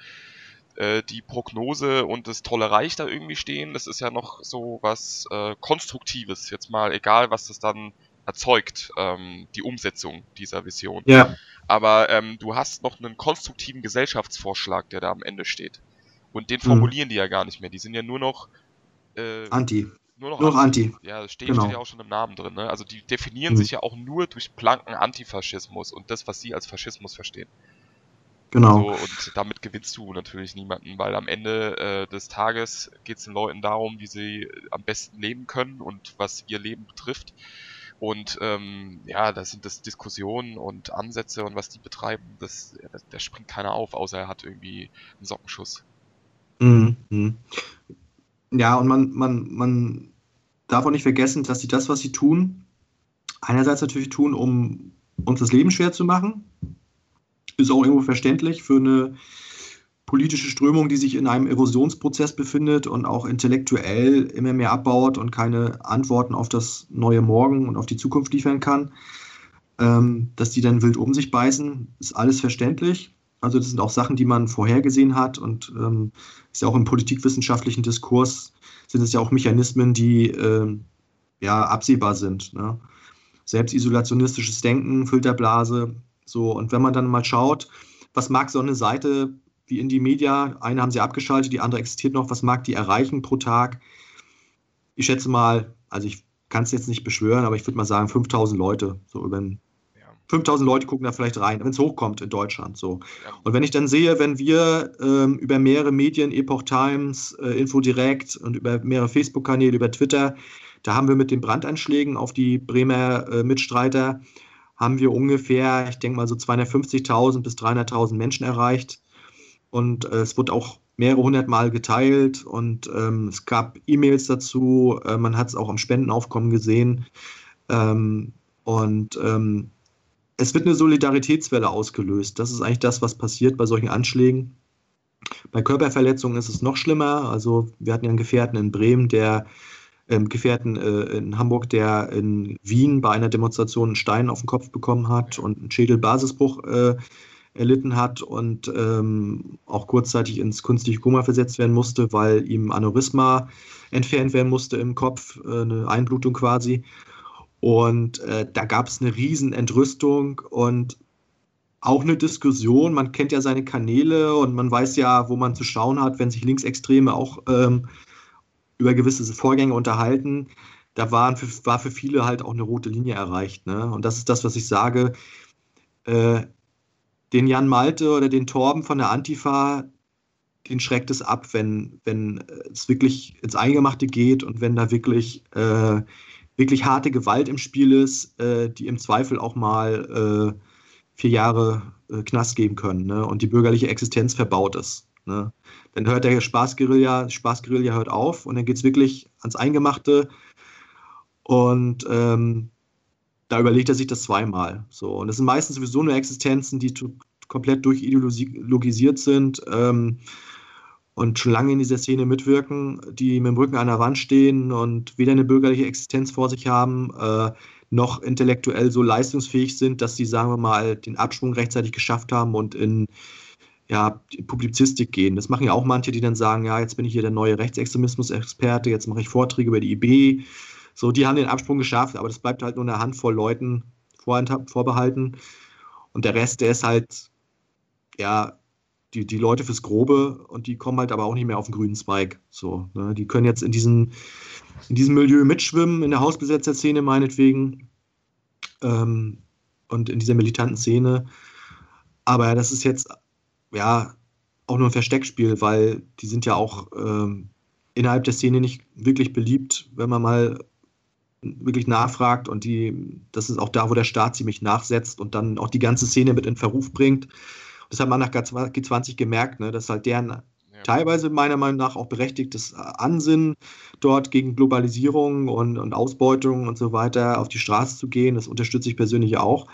äh, die Prognose und das tolle Reich da irgendwie stehen. Das ist ja noch so was äh, Konstruktives, jetzt mal egal, was das dann erzeugt, ähm, die Umsetzung dieser Vision. Ja. Aber ähm, du hast noch einen konstruktiven Gesellschaftsvorschlag, der da am Ende steht. Und den mhm. formulieren mhm. die ja gar nicht mehr. Die sind ja nur noch äh, Anti. Nur noch, nur Anti. Anti. Ja, das steht, genau. steht ja auch schon im Namen drin. Ne? Also die definieren mhm. sich ja auch nur durch blanken Antifaschismus und das, was sie als Faschismus verstehen. Genau. So, und damit gewinnst du natürlich niemanden, weil am Ende äh, des Tages geht es den Leuten darum, wie sie am besten leben können und was ihr Leben betrifft. Und ähm, ja, da sind das Diskussionen und Ansätze und was die betreiben, das, das, da springt keiner auf, außer er hat irgendwie einen Sockenschuss. Mhm. Ja, und man, man, man darf auch nicht vergessen, dass sie das, was sie tun, einerseits natürlich tun, um uns das Leben schwer zu machen. Ist auch irgendwo verständlich für eine politische Strömung, die sich in einem Erosionsprozess befindet und auch intellektuell immer mehr abbaut und keine Antworten auf das neue Morgen und auf die Zukunft liefern kann. Ähm, dass die dann wild um sich beißen, ist alles verständlich. Also das sind auch Sachen, die man vorhergesehen hat und ähm, ist ja auch im politikwissenschaftlichen Diskurs sind es ja auch Mechanismen, die äh, ja absehbar sind. Ne? Selbstisolationistisches Denken, Filterblase, so und wenn man dann mal schaut, was mag so eine Seite wie Indie Media, eine haben sie abgeschaltet, die andere existiert noch, was mag die erreichen pro Tag? Ich schätze mal, also ich kann es jetzt nicht beschwören, aber ich würde mal sagen 5000 Leute, so über den 5000 Leute gucken da vielleicht rein, wenn es hochkommt in Deutschland. So. Und wenn ich dann sehe, wenn wir ähm, über mehrere Medien, Epoch Times, äh, Infodirect und über mehrere Facebook-Kanäle, über Twitter, da haben wir mit den Brandanschlägen auf die Bremer äh, Mitstreiter, haben wir ungefähr, ich denke mal so 250.000 bis 300.000 Menschen erreicht. Und äh, es wurde auch mehrere hundert Mal geteilt und ähm, es gab E-Mails dazu, äh, man hat es auch am Spendenaufkommen gesehen. Ähm, und ähm, es wird eine Solidaritätswelle ausgelöst. Das ist eigentlich das, was passiert bei solchen Anschlägen. Bei Körperverletzungen ist es noch schlimmer. Also wir hatten ja einen Gefährten in Bremen, der ähm, Gefährten äh, in Hamburg, der in Wien bei einer Demonstration einen Stein auf den Kopf bekommen hat und einen Schädelbasisbruch äh, erlitten hat und ähm, auch kurzzeitig ins künstliche Koma versetzt werden musste, weil ihm Aneurysma entfernt werden musste im Kopf, äh, eine Einblutung quasi. Und äh, da gab es eine riesen Entrüstung und auch eine Diskussion. Man kennt ja seine Kanäle und man weiß ja, wo man zu schauen hat, wenn sich Linksextreme auch ähm, über gewisse Vorgänge unterhalten. Da waren für, war für viele halt auch eine rote Linie erreicht. Ne? Und das ist das, was ich sage. Äh, den Jan Malte oder den Torben von der Antifa, den schreckt es ab, wenn, wenn es wirklich ins Eingemachte geht und wenn da wirklich äh, wirklich harte Gewalt im Spiel ist, äh, die im Zweifel auch mal äh, vier Jahre äh, Knast geben können ne? und die bürgerliche Existenz verbaut ist. Ne? Dann hört der Spaßguerilla, Spaßguerilla hört auf und dann geht es wirklich ans Eingemachte und ähm, da überlegt er sich das zweimal. So. Und das sind meistens sowieso nur Existenzen, die komplett durchideologisiert sind. Ähm, und schon lange in dieser Szene mitwirken, die mit dem Rücken an der Wand stehen und weder eine bürgerliche Existenz vor sich haben, äh, noch intellektuell so leistungsfähig sind, dass sie, sagen wir mal, den Absprung rechtzeitig geschafft haben und in ja, Publizistik gehen. Das machen ja auch manche, die dann sagen, ja, jetzt bin ich hier der neue Rechtsextremismus-Experte, jetzt mache ich Vorträge über die IB. So, die haben den Absprung geschafft, aber das bleibt halt nur eine Handvoll Leuten vorbehalten. Und der Rest, der ist halt, ja, die, die Leute fürs Grobe und die kommen halt aber auch nicht mehr auf den grünen Zweig. So, ne? Die können jetzt in diesem, in diesem Milieu mitschwimmen, in der Hausbesetzerszene meinetwegen ähm, und in dieser militanten Szene. Aber das ist jetzt ja auch nur ein Versteckspiel, weil die sind ja auch ähm, innerhalb der Szene nicht wirklich beliebt, wenn man mal wirklich nachfragt und die, das ist auch da, wo der Staat ziemlich nachsetzt und dann auch die ganze Szene mit in Verruf bringt. Das hat man nach G20 gemerkt, ne, dass halt deren teilweise meiner Meinung nach auch berechtigtes Ansinnen dort gegen Globalisierung und, und Ausbeutung und so weiter auf die Straße zu gehen, das unterstütze ich persönlich auch,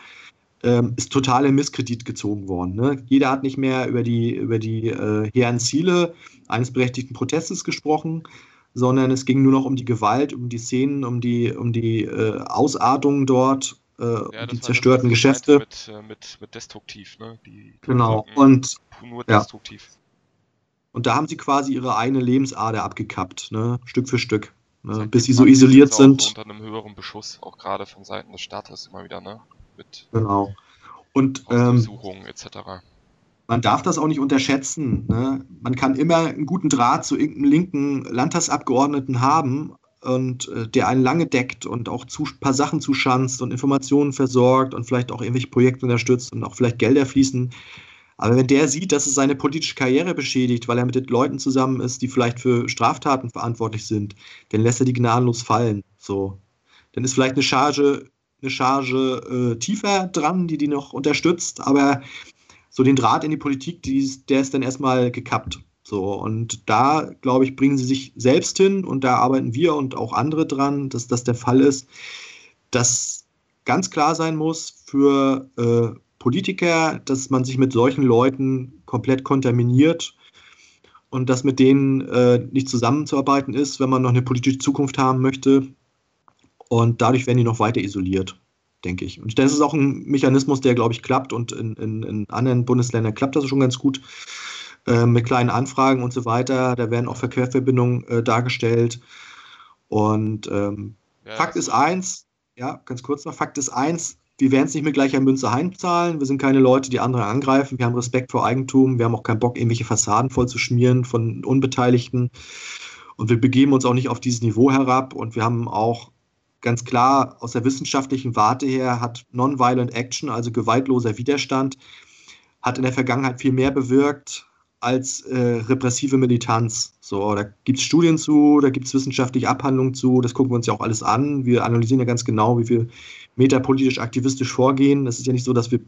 ähm, ist total in Misskredit gezogen worden. Ne? Jeder hat nicht mehr über die, über die äh, hehren Ziele eines berechtigten Protestes gesprochen, sondern es ging nur noch um die Gewalt, um die Szenen, um die, um die äh, Ausartungen dort äh, ja, die zerstörten Geschäfte. Mit, äh, mit, mit destruktiv, ne? Die genau, und nur destruktiv. Ja. Und da haben sie quasi ihre eigene Lebensader abgekappt, ne? Stück für Stück. Ne? Bis sie so isoliert sind. Unter einem höheren Beschuss, auch gerade von Seiten des Staates immer wieder, ne? Mit genau. Und ähm, etc. Man darf das auch nicht unterschätzen. Ne? Man kann immer einen guten Draht zu irgendeinem linken Landtagsabgeordneten haben, und äh, der einen lange deckt und auch ein paar Sachen zuschanzt und Informationen versorgt und vielleicht auch irgendwelche Projekte unterstützt und auch vielleicht Gelder fließen. Aber wenn der sieht, dass es seine politische Karriere beschädigt, weil er mit den Leuten zusammen ist, die vielleicht für Straftaten verantwortlich sind, dann lässt er die gnadenlos fallen. So. Dann ist vielleicht eine Charge eine Charge äh, tiefer dran, die die noch unterstützt, aber so den Draht in die Politik, die, der ist dann erstmal gekappt. So, und da, glaube ich, bringen sie sich selbst hin und da arbeiten wir und auch andere dran, dass das der Fall ist, dass ganz klar sein muss für äh, Politiker, dass man sich mit solchen Leuten komplett kontaminiert und dass mit denen äh, nicht zusammenzuarbeiten ist, wenn man noch eine politische Zukunft haben möchte. Und dadurch werden die noch weiter isoliert, denke ich. Und das ist auch ein Mechanismus, der, glaube ich, klappt und in, in, in anderen Bundesländern klappt das schon ganz gut äh, mit kleinen Anfragen und so weiter. Da werden auch Verkehrsverbindungen äh, dargestellt. Und ähm, ja, Fakt ist eins, ja, ganz kurz noch, Fakt ist eins, wir werden es nicht mit gleicher Münze heimzahlen. Wir sind keine Leute, die andere angreifen. Wir haben Respekt vor Eigentum. Wir haben auch keinen Bock, irgendwelche Fassaden vollzuschmieren von Unbeteiligten. Und wir begeben uns auch nicht auf dieses Niveau herab. Und wir haben auch ganz klar aus der wissenschaftlichen Warte her, hat Nonviolent Action, also gewaltloser Widerstand, hat in der Vergangenheit viel mehr bewirkt als äh, repressive Militanz. So, da gibt es Studien zu, da gibt es wissenschaftliche Abhandlungen zu, das gucken wir uns ja auch alles an. Wir analysieren ja ganz genau, wie wir metapolitisch aktivistisch vorgehen. Es ist ja nicht so, dass wir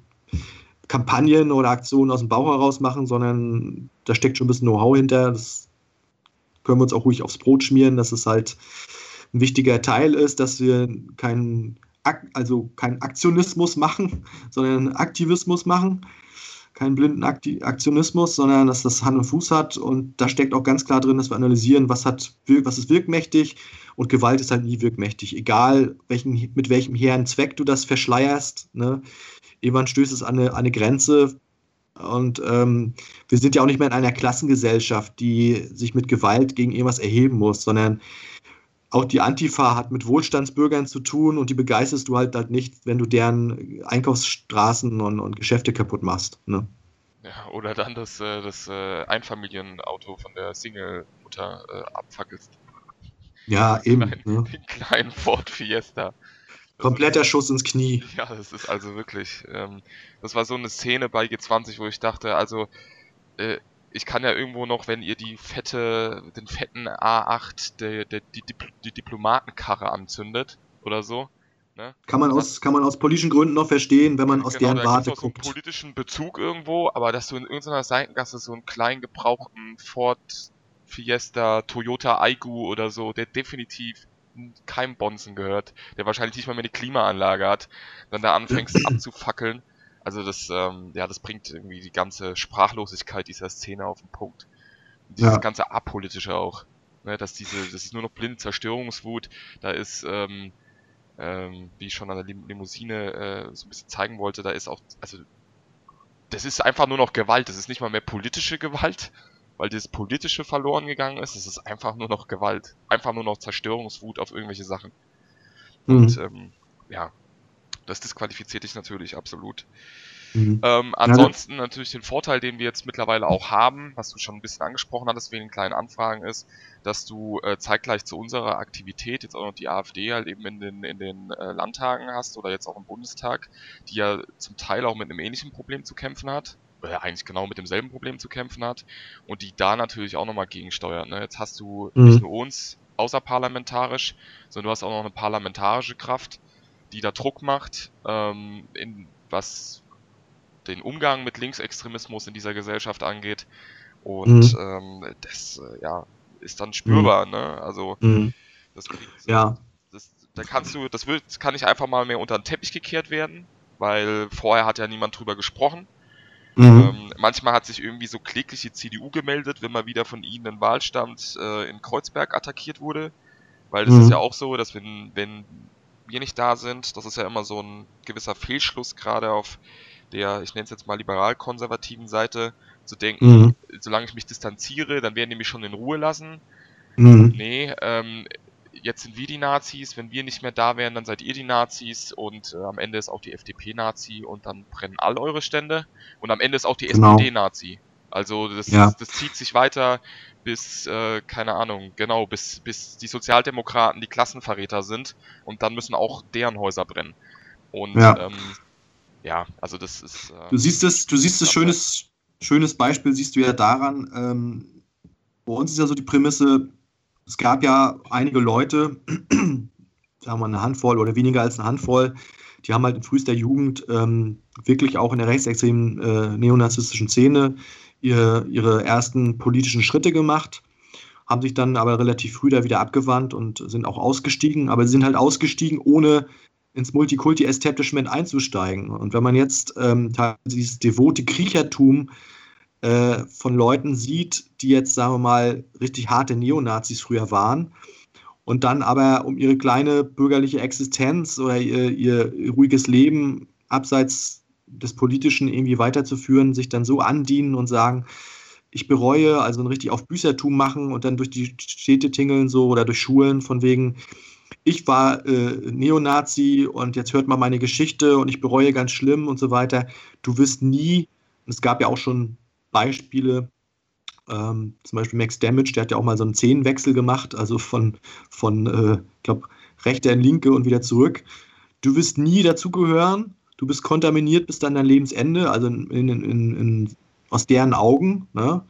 Kampagnen oder Aktionen aus dem Bauch heraus machen, sondern da steckt schon ein bisschen Know-how hinter. Das können wir uns auch ruhig aufs Brot schmieren, dass es halt ein wichtiger Teil ist, dass wir keinen also keinen Aktionismus machen, sondern Aktivismus machen keinen blinden Aktionismus, sondern dass das Hand und Fuß hat. Und da steckt auch ganz klar drin, dass wir analysieren, was, hat, was ist wirkmächtig. Und Gewalt ist halt nie wirkmächtig. Egal, welchen, mit welchem hehren Zweck du das verschleierst. Ne? Irgendwann stößt es an eine, eine Grenze. Und ähm, wir sind ja auch nicht mehr in einer Klassengesellschaft, die sich mit Gewalt gegen irgendwas erheben muss, sondern auch die Antifa hat mit Wohlstandsbürgern zu tun und die begeisterst du halt, halt nicht, wenn du deren Einkaufsstraßen und, und Geschäfte kaputt machst. Ne? Ja, oder dann das, äh, das äh, Einfamilienauto von der Single-Mutter äh, abfackelst. Ja, eben. Den kleinen, ne? den <laughs> kleinen Ford Fiesta. Kompletter Schuss ins Knie. Ja, das ist also wirklich. Ähm, das war so eine Szene bei G20, wo ich dachte, also äh, ich kann ja irgendwo noch, wenn ihr die fette, den fetten A8, der, der, die, die Diplomatenkarre anzündet oder so. Ne? Kann, man aus, kann man aus politischen Gründen noch verstehen, wenn man aus genau, deren Warte guckt. so einen politischen Bezug irgendwo, aber dass du in irgendeiner Seitengasse so einen kleinen gebrauchten Ford Fiesta, Toyota Aigu oder so, der definitiv keinem Bonzen gehört, der wahrscheinlich nicht mal mehr eine Klimaanlage hat, dann da anfängst <clears throat> abzufackeln also das, ähm, ja, das bringt irgendwie die ganze Sprachlosigkeit dieser Szene auf den Punkt. Und dieses ja. ganze Apolitische auch. Ne, dass diese, das ist nur noch blinde Zerstörungswut. Da ist, ähm, ähm, wie ich schon an der Limousine äh, so ein bisschen zeigen wollte, da ist auch, also das ist einfach nur noch Gewalt. Das ist nicht mal mehr politische Gewalt, weil das Politische verloren gegangen ist. Es ist einfach nur noch Gewalt. Einfach nur noch Zerstörungswut auf irgendwelche Sachen. Mhm. Und ähm, ja, das disqualifiziert dich natürlich absolut. Mhm. Ähm, ansonsten ja, natürlich den Vorteil, den wir jetzt mittlerweile auch haben, was du schon ein bisschen angesprochen hattest wegen kleinen Anfragen, ist, dass du äh, zeitgleich zu unserer Aktivität jetzt auch noch die AfD halt eben in den, in den äh, Landtagen hast oder jetzt auch im Bundestag, die ja zum Teil auch mit einem ähnlichen Problem zu kämpfen hat oder eigentlich genau mit demselben Problem zu kämpfen hat und die da natürlich auch nochmal gegensteuert. Ne? Jetzt hast du mhm. nicht nur uns außerparlamentarisch, sondern du hast auch noch eine parlamentarische Kraft, die da Druck macht, ähm, in, was den Umgang mit Linksextremismus in dieser Gesellschaft angeht. Und mhm. ähm, das äh, ja, ist dann spürbar, mhm. ne? Also mhm. das, ja. das, da kannst du, das das kann nicht einfach mal mehr unter den Teppich gekehrt werden, weil vorher hat ja niemand drüber gesprochen. Mhm. Ähm, manchmal hat sich irgendwie so kläglich die CDU gemeldet, wenn mal wieder von ihnen ein Wahlstand äh, in Kreuzberg attackiert wurde. Weil das ist mhm. ja auch so, dass wenn, wenn wir nicht da sind. Das ist ja immer so ein gewisser Fehlschluss, gerade auf der, ich nenne es jetzt mal liberal-konservativen Seite, zu denken, mhm. solange ich mich distanziere, dann werden die mich schon in Ruhe lassen. Mhm. Nee, ähm, jetzt sind wir die Nazis, wenn wir nicht mehr da wären, dann seid ihr die Nazis und äh, am Ende ist auch die FDP Nazi und dann brennen all eure Stände und am Ende ist auch die genau. SPD Nazi. Also das, ja. das, das, zieht sich weiter bis, äh, keine Ahnung, genau, bis, bis die Sozialdemokraten die Klassenverräter sind und dann müssen auch deren Häuser brennen. Und ja, ähm, ja also das ist. Äh, du siehst es, du siehst es schönes, schönes Beispiel siehst du ja daran, ähm, bei uns ist ja so die Prämisse, es gab ja einige Leute, <clears throat> sagen wir eine Handvoll oder weniger als eine Handvoll, die haben halt in frühester Jugend ähm, wirklich auch in der rechtsextremen äh, neonazistischen Szene ihr, ihre ersten politischen Schritte gemacht, haben sich dann aber relativ früh da wieder abgewandt und sind auch ausgestiegen, aber sie sind halt ausgestiegen, ohne ins Multikulti-Establishment einzusteigen. Und wenn man jetzt ähm, dieses devote Kriechertum äh, von Leuten sieht, die jetzt, sagen wir mal, richtig harte Neonazis früher waren, und dann aber um ihre kleine bürgerliche Existenz oder ihr, ihr ruhiges Leben abseits des Politischen irgendwie weiterzuführen, sich dann so andienen und sagen, ich bereue, also ein richtig auf Büßertum machen und dann durch die Städte tingeln so oder durch Schulen von wegen, ich war äh, Neonazi und jetzt hört mal meine Geschichte und ich bereue ganz schlimm und so weiter. Du wirst nie, es gab ja auch schon Beispiele, ähm, zum Beispiel Max Damage, der hat ja auch mal so einen Zehenwechsel gemacht, also von, von äh, ich glaube, rechter in linke und wieder zurück. Du wirst nie dazugehören, du bist kontaminiert bis dann dein Lebensende, also in, in, in, aus deren Augen. Ne?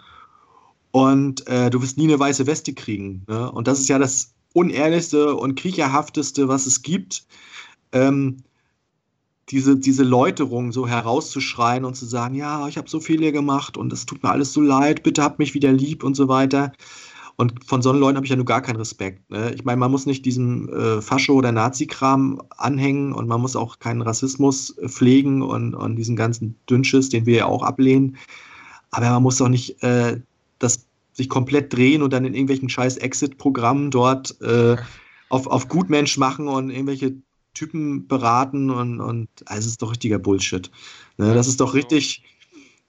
Und äh, du wirst nie eine weiße Weste kriegen. Ne? Und das ist ja das unehrlichste und kriecherhafteste, was es gibt. Ähm, diese, diese Läuterung so herauszuschreien und zu sagen, ja, ich habe so viel hier gemacht und es tut mir alles so leid, bitte habt mich wieder lieb und so weiter. Und von so Leuten habe ich ja nur gar keinen Respekt. Ne? Ich meine, man muss nicht diesem äh, Fascho- oder Nazi-Kram anhängen und man muss auch keinen Rassismus äh, pflegen und, und diesen ganzen Dünnschiss, den wir ja auch ablehnen. Aber man muss auch nicht äh, das sich komplett drehen und dann in irgendwelchen scheiß Exit-Programmen dort äh, auf, auf Gutmensch machen und irgendwelche Typen beraten und, und also es ist doch richtiger Bullshit. Ne, das ist doch richtig,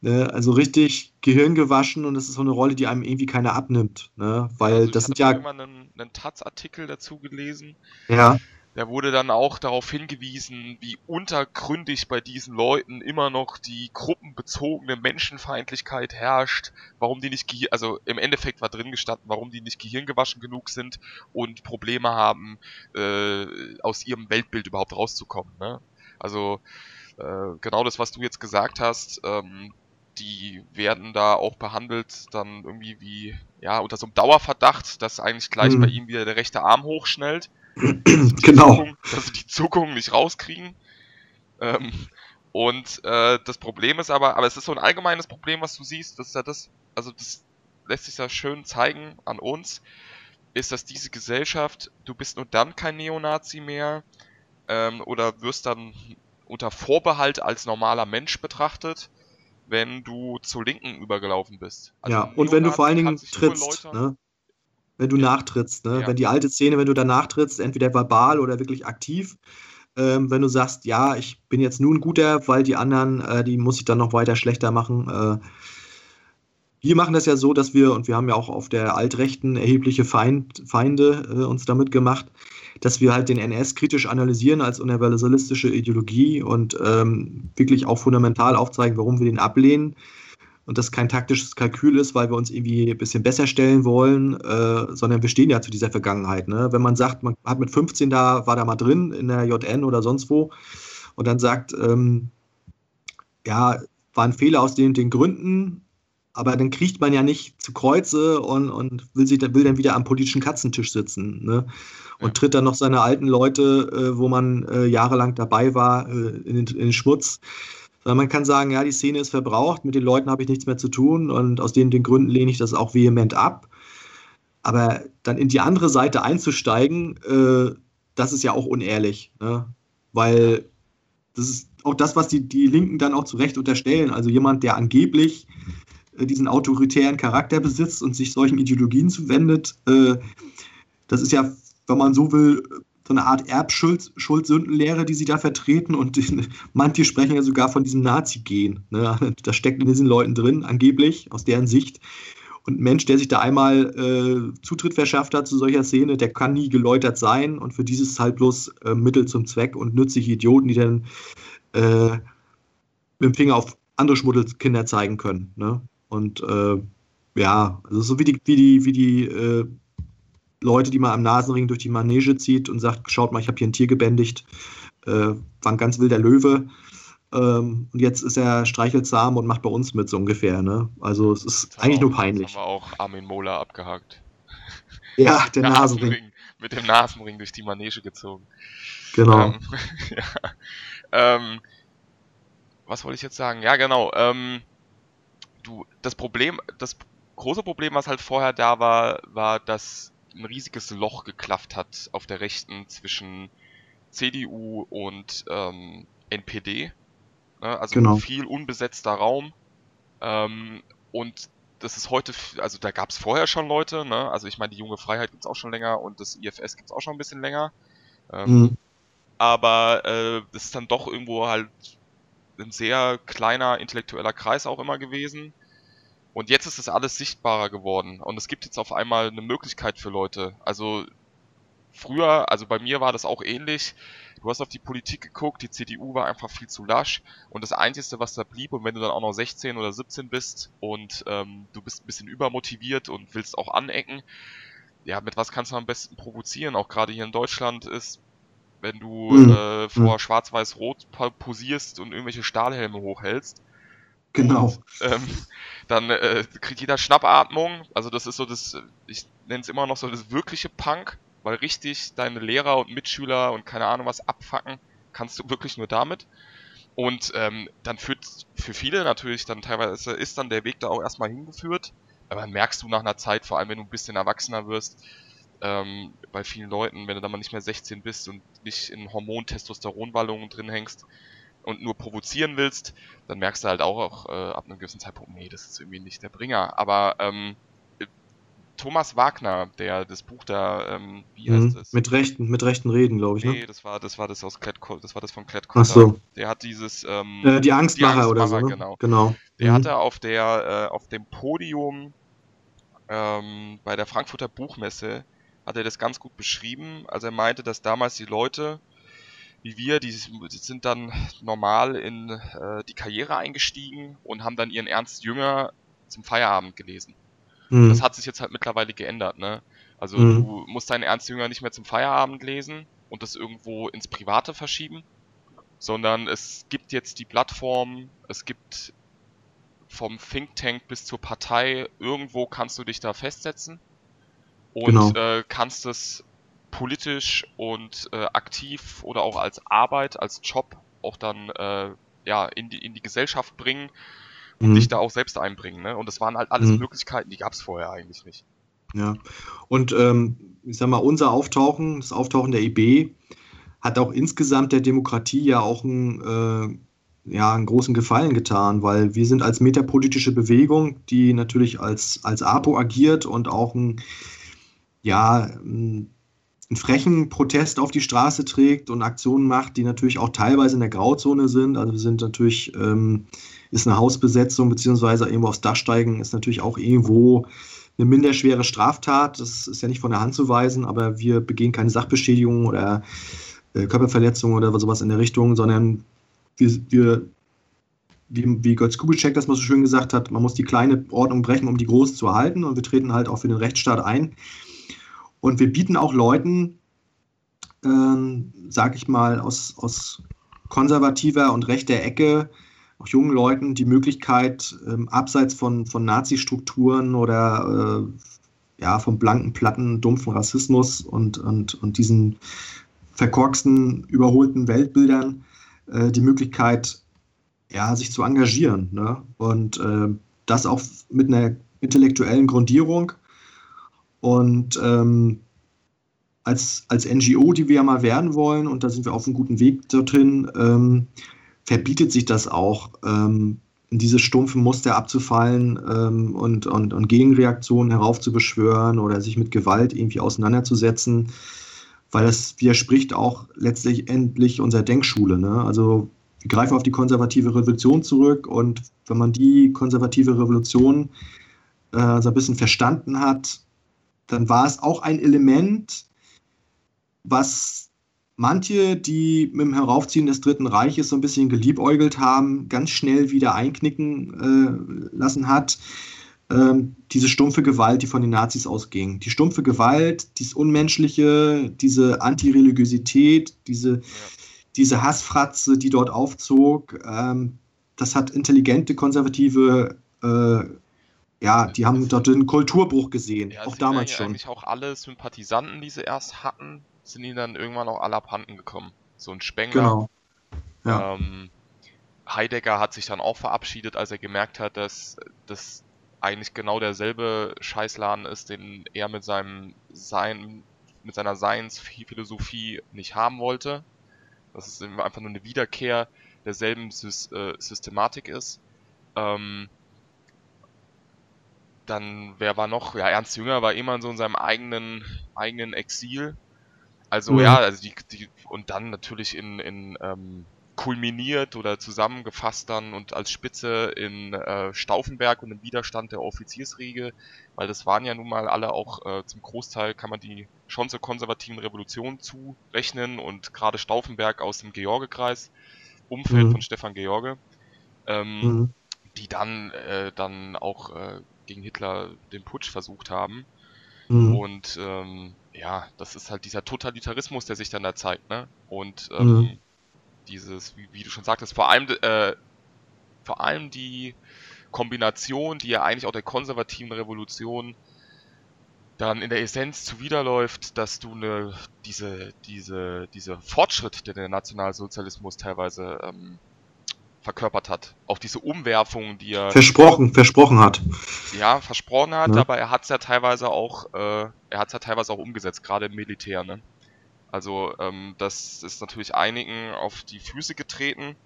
ne, also richtig Gehirn gewaschen und das ist so eine Rolle, die einem irgendwie keiner abnimmt. Ne, weil also das sind ja. Ich habe irgendwann einen, einen Taz-Artikel dazu gelesen. Ja. Da wurde dann auch darauf hingewiesen, wie untergründig bei diesen Leuten immer noch die gruppenbezogene Menschenfeindlichkeit herrscht, warum die nicht, also im Endeffekt war drin gestanden, warum die nicht gehirngewaschen genug sind und Probleme haben, äh, aus ihrem Weltbild überhaupt rauszukommen. Ne? Also äh, genau das, was du jetzt gesagt hast, ähm, die werden da auch behandelt dann irgendwie wie, ja, unter so einem Dauerverdacht, dass eigentlich gleich mhm. bei ihm wieder der rechte Arm hochschnellt <clears throat> genau. Zuckung, dass sie die Zuckung nicht rauskriegen. Ähm, und äh, das Problem ist aber, aber es ist so ein allgemeines Problem, was du siehst, das ist ja das, also das lässt sich ja schön zeigen an uns, ist, dass diese Gesellschaft, du bist nur dann kein Neonazi mehr ähm, oder wirst dann unter Vorbehalt als normaler Mensch betrachtet, wenn du zur Linken übergelaufen bist. Also ja, und wenn du vor allen Dingen trittst, ne? wenn du ja. nachtrittst. Ne? Ja. Wenn die alte Szene, wenn du da nachtrittst, entweder verbal oder wirklich aktiv, ähm, wenn du sagst, ja, ich bin jetzt nun guter, weil die anderen, äh, die muss ich dann noch weiter schlechter machen. Äh, wir machen das ja so, dass wir, und wir haben ja auch auf der Altrechten erhebliche Feind, Feinde äh, uns damit gemacht, dass wir halt den NS kritisch analysieren als universalistische Ideologie und ähm, wirklich auch fundamental aufzeigen, warum wir den ablehnen und das kein taktisches Kalkül ist, weil wir uns irgendwie ein bisschen besser stellen wollen, äh, sondern wir stehen ja zu dieser Vergangenheit. Ne? Wenn man sagt, man hat mit 15 da, war da mal drin in der JN oder sonst wo und dann sagt, ähm, ja, war ein Fehler aus den, den Gründen, aber dann kriegt man ja nicht zu Kreuze und, und will, sich, will dann wieder am politischen Katzentisch sitzen ne? Und ja. tritt dann noch seine alten Leute, äh, wo man äh, jahrelang dabei war, äh, in, den, in den Schmutz. Sondern man kann sagen, ja, die Szene ist verbraucht, mit den Leuten habe ich nichts mehr zu tun und aus den, den Gründen lehne ich das auch vehement ab. Aber dann in die andere Seite einzusteigen, äh, das ist ja auch unehrlich. Ne? Weil das ist auch das, was die, die Linken dann auch zu Recht unterstellen. Also jemand, der angeblich äh, diesen autoritären Charakter besitzt und sich solchen Ideologien zuwendet, äh, das ist ja, wenn man so will, so eine Art Erbschuldsündenlehre, die sie da vertreten. Und <laughs> manche sprechen ja sogar von diesem Nazi-Gen. Ne? <laughs> Das steckt in diesen Leuten drin, angeblich, aus deren Sicht. Und ein Mensch, der sich da einmal äh, Zutritt verschafft hat zu solcher Szene, der kann nie geläutert sein. Und für dieses halt bloß äh, Mittel zum Zweck und nützliche Idioten, die dann äh, mit dem Finger auf andere Schmuddelkinder zeigen können. Ne? Und äh, ja, also so wie die, wie die, wie die äh, Leute, die man am Nasenring durch die Manege zieht und sagt, schaut mal, ich habe hier ein Tier gebändigt, äh, war ein ganz wilder Löwe. Ähm, und jetzt ist er streichelsam und macht bei uns mit, so ungefähr. Ne? Also es ist eigentlich auch, nur peinlich. haben wir auch Armin Mola abgehakt. Ja, <laughs> der, der Nasenring. mit dem Nasenring durch die Manege gezogen. Genau. Ähm, <laughs> ja. ähm, was wollte ich jetzt sagen? Ja, genau. Ähm, du, das Problem, das große Problem, was halt vorher da war, war, dass ein riesiges Loch geklafft hat auf der Rechten zwischen CDU und ähm, NPD. Ne? Also Genau. viel unbesetzter Raum. Ähm, und das ist heute, also da gab es vorher schon Leute, ne? Also ich meine, die junge Freiheit gibt's auch schon länger und das IFS gibt's auch schon ein bisschen länger. Ähm, Mhm. aber äh, das ist dann doch irgendwo halt ein sehr kleiner intellektueller Kreis auch immer gewesen. Und jetzt ist das alles sichtbarer geworden und es gibt jetzt auf einmal eine Möglichkeit für Leute. Also früher, also bei mir war das auch ähnlich. Du hast auf die Politik geguckt, die CDU war einfach viel zu lasch und das Einzige, was da blieb, und wenn du dann auch noch 16 oder 17 bist und ähm, du bist ein bisschen übermotiviert und willst auch anecken, ja, mit was kannst du am besten provozieren? Auch gerade hier in Deutschland ist, wenn du Mhm. äh, vor Schwarz-Weiß-Rot po- posierst und irgendwelche Stahlhelme hochhältst, Genau. ähm, dann äh, kriegt jeder Schnappatmung. Also das ist so das, ich nenne es immer noch so das wirkliche Punk, weil richtig deine Lehrer und Mitschüler und keine Ahnung was abfacken, kannst du wirklich nur damit. Und ähm, dann führt für viele natürlich dann teilweise ist dann der Weg da auch erstmal hingeführt. Aber dann merkst du nach einer Zeit, vor allem wenn du ein bisschen erwachsener wirst, ähm, bei vielen Leuten, wenn du dann mal nicht mehr 16 bist und nicht in Hormon-Testosteronballungen drin hängst und nur provozieren willst, dann merkst du halt auch, auch äh, ab einem gewissen Zeitpunkt, nee, das ist irgendwie nicht der Bringer. Aber ähm, äh, Thomas Wagner, der das Buch da, ähm, wie heißt Mhm. es? Mit rechten, mit rechten Reden, glaube ich, nee, ne? das war das war das aus Klett, das war das von Klett Ach so. Der hat dieses ähm, Äh, die Angstmacher oder so, Angstmacher, ne? genau. genau. Der Mhm. hatte auf der äh, auf dem Podium ähm, bei der Frankfurter Buchmesse hat er das ganz gut beschrieben. Also er meinte, dass damals die Leute wie wir, die, sind dann normal in äh, die Karriere eingestiegen und haben dann ihren Ernst Jünger zum Feierabend gelesen. Mhm. Das hat sich jetzt halt mittlerweile geändert, ne? Also Mhm. du musst deinen Ernst Jünger nicht mehr zum Feierabend lesen und das irgendwo ins Private verschieben, sondern es gibt jetzt die Plattform, es gibt vom Think Tank bis zur Partei, irgendwo kannst du dich da festsetzen und Genau. äh, kannst es politisch und äh, aktiv oder auch als Arbeit, als Job auch dann äh, ja in die in die Gesellschaft bringen und Mhm. dich da auch selbst einbringen. Ne? Und das waren halt alles Mhm. Möglichkeiten, die gab es vorher eigentlich nicht. Ja. Und ähm, ich sag mal, unser Auftauchen, das Auftauchen der IB, hat auch insgesamt der Demokratie ja auch einen, äh, ja, einen großen Gefallen getan, weil wir sind als metapolitische Bewegung, die natürlich als, als APO agiert und auch ein, ja, ein- einen frechen Protest auf die Straße trägt und Aktionen macht, die natürlich auch teilweise in der Grauzone sind. Also wir sind natürlich, ähm, ist eine Hausbesetzung beziehungsweise irgendwo aufs Dach steigen, ist natürlich auch irgendwo eine minderschwere Straftat. Das ist ja nicht von der Hand zu weisen, aber wir begehen keine Sachbeschädigung oder äh, Körperverletzung oder sowas in der Richtung, sondern wir, wir wie, wie Götz Kubitschek das mal so schön gesagt hat, man muss die kleine Ordnung brechen, um die große zu erhalten und wir treten halt auch für den Rechtsstaat ein. Und wir bieten auch Leuten, ähm, sag ich mal, aus, aus konservativer und rechter Ecke, auch jungen Leuten, die Möglichkeit, ähm, abseits von, von Nazi-Strukturen oder äh, ja, vom blanken, platten, dumpfen Rassismus und, und, und diesen verkorksten, überholten Weltbildern, äh, die Möglichkeit, ja, sich zu engagieren. Ne? Und äh, das auch mit einer intellektuellen Grundierung. Und ähm, als, als NGO, die wir ja mal werden wollen, und da sind wir auf einem guten Weg dorthin, ähm, verbietet sich das auch, ähm, in diese stumpfen Muster abzufallen ähm, und, und, und Gegenreaktionen heraufzubeschwören oder sich mit Gewalt irgendwie auseinanderzusetzen, weil das widerspricht auch letztlich endlich unserer Denkschule. Ne? Also wir greifen auf die konservative Revolution zurück und wenn man die konservative Revolution äh, so ein bisschen verstanden hat, dann war es auch ein Element, was manche, die mit dem Heraufziehen des Dritten Reiches so ein bisschen geliebäugelt haben, ganz schnell wieder einknicken äh, lassen hat. Ähm, diese stumpfe Gewalt, die von den Nazis ausging. Die stumpfe Gewalt, dieses Unmenschliche, diese Antireligiosität, diese, Ja. diese Hassfratze, die dort aufzog, ähm, das hat intelligente, konservative äh, ja, die haben dort einen Kulturbruch gesehen, Ja, auch damals schon. eigentlich auch alle Sympathisanten, die sie erst hatten, sind ihnen dann irgendwann auch alle abhanden gekommen. So ein Spengler. Genau. Ja. Ähm, Heidegger hat sich dann auch verabschiedet, als er gemerkt hat, dass das eigentlich genau derselbe Scheißladen ist, den er mit seinem Sein, mit seiner Seinsphilosophie nicht haben wollte. Dass es einfach nur eine Wiederkehr derselben äh, Systematik ist. Ähm, dann, wer war noch? Ja, Ernst Jünger war immer so in seinem eigenen, eigenen Exil. Also Mhm. ja, also die, die, und dann natürlich in, in ähm, kulminiert oder zusammengefasst dann und als Spitze in äh, Stauffenberg und im Widerstand der Offiziersriege, weil das waren ja nun mal alle auch äh, zum Großteil kann man die schon zur konservativen Revolution zurechnen und gerade Stauffenberg aus dem Georgekreis, Umfeld Mhm. von Stefan George, ähm, Mhm. die dann äh, dann auch äh, gegen Hitler den Putsch versucht haben. Mhm. Und ähm, ja, das ist halt dieser Totalitarismus, der sich dann da zeigt, ne? Und ähm, Mhm. dieses, wie, wie du schon sagtest, vor allem äh, vor allem die Kombination, die ja eigentlich auch der konservativen Revolution dann in der Essenz zuwiderläuft, dass du eine diese diese diese Fortschritt, den der Nationalsozialismus teilweise ähm, verkörpert hat, auch diese Umwerfung, die er Versprochen, versprochen hat. ja, versprochen hat, Ne? aber er hat es ja teilweise auch, äh, er hat es ja teilweise auch umgesetzt, gerade im Militär, ne? Also, ähm, das ist natürlich einigen auf die Füße getreten,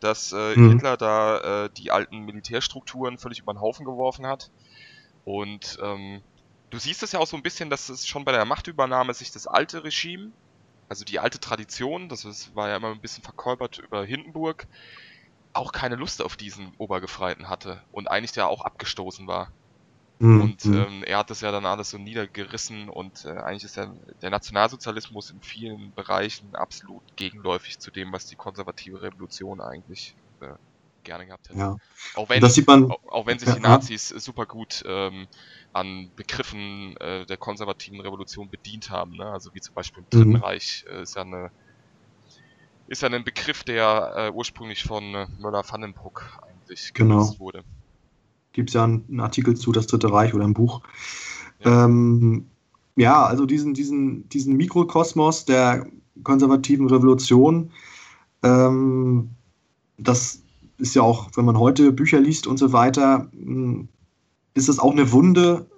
dass äh, Mhm. Hitler da äh, die alten Militärstrukturen völlig über den Haufen geworfen hat. Und ähm, du siehst es ja auch so ein bisschen, dass es schon bei der Machtübernahme sich das alte Regime, also die alte Tradition, das war ja immer ein bisschen verkörpert über Hindenburg, auch keine Lust auf diesen Obergefreiten hatte und eigentlich der auch abgestoßen war. Mhm. Und Mhm. ähm, er hat das ja dann alles so niedergerissen und äh, eigentlich ist ja der Nationalsozialismus in vielen Bereichen absolut gegenläufig zu dem, was die konservative Revolution eigentlich äh, gerne gehabt hätte. ja. Auch wenn, man, auch, auch wenn sich Ja, die ja. Nazis super gut ähm, an Begriffen äh, der konservativen Revolution bedient haben, ne? also wie zum Beispiel im Dritten Mhm. Reich äh, ist ja eine ist ja ein Begriff, der äh, ursprünglich von äh, Möller-Vandenbruck eigentlich Genau. genutzt wurde. gibt es ja einen, einen Artikel zu Das Dritte Reich oder ein Buch. Ja. Ähm, ja, also diesen, diesen, diesen Mikrokosmos der konservativen Revolution, ähm, das ist ja auch, wenn man heute Bücher liest und so weiter, mh, ist es auch eine Wunde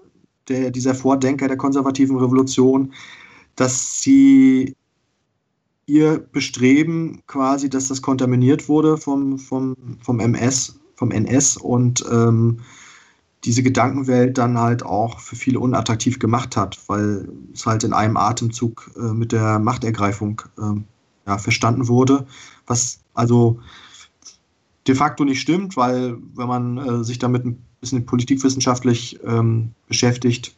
der, dieser Vordenker der konservativen Revolution, dass sie ihr Bestreben quasi, dass das kontaminiert wurde vom, vom, vom MS, vom NS und ähm, diese Gedankenwelt dann halt auch für viele unattraktiv gemacht hat, weil es halt in einem Atemzug äh, mit der Machtergreifung ähm, ja, verstanden wurde, was also de facto nicht stimmt, weil wenn man äh, sich damit ein bisschen politikwissenschaftlich ähm, beschäftigt,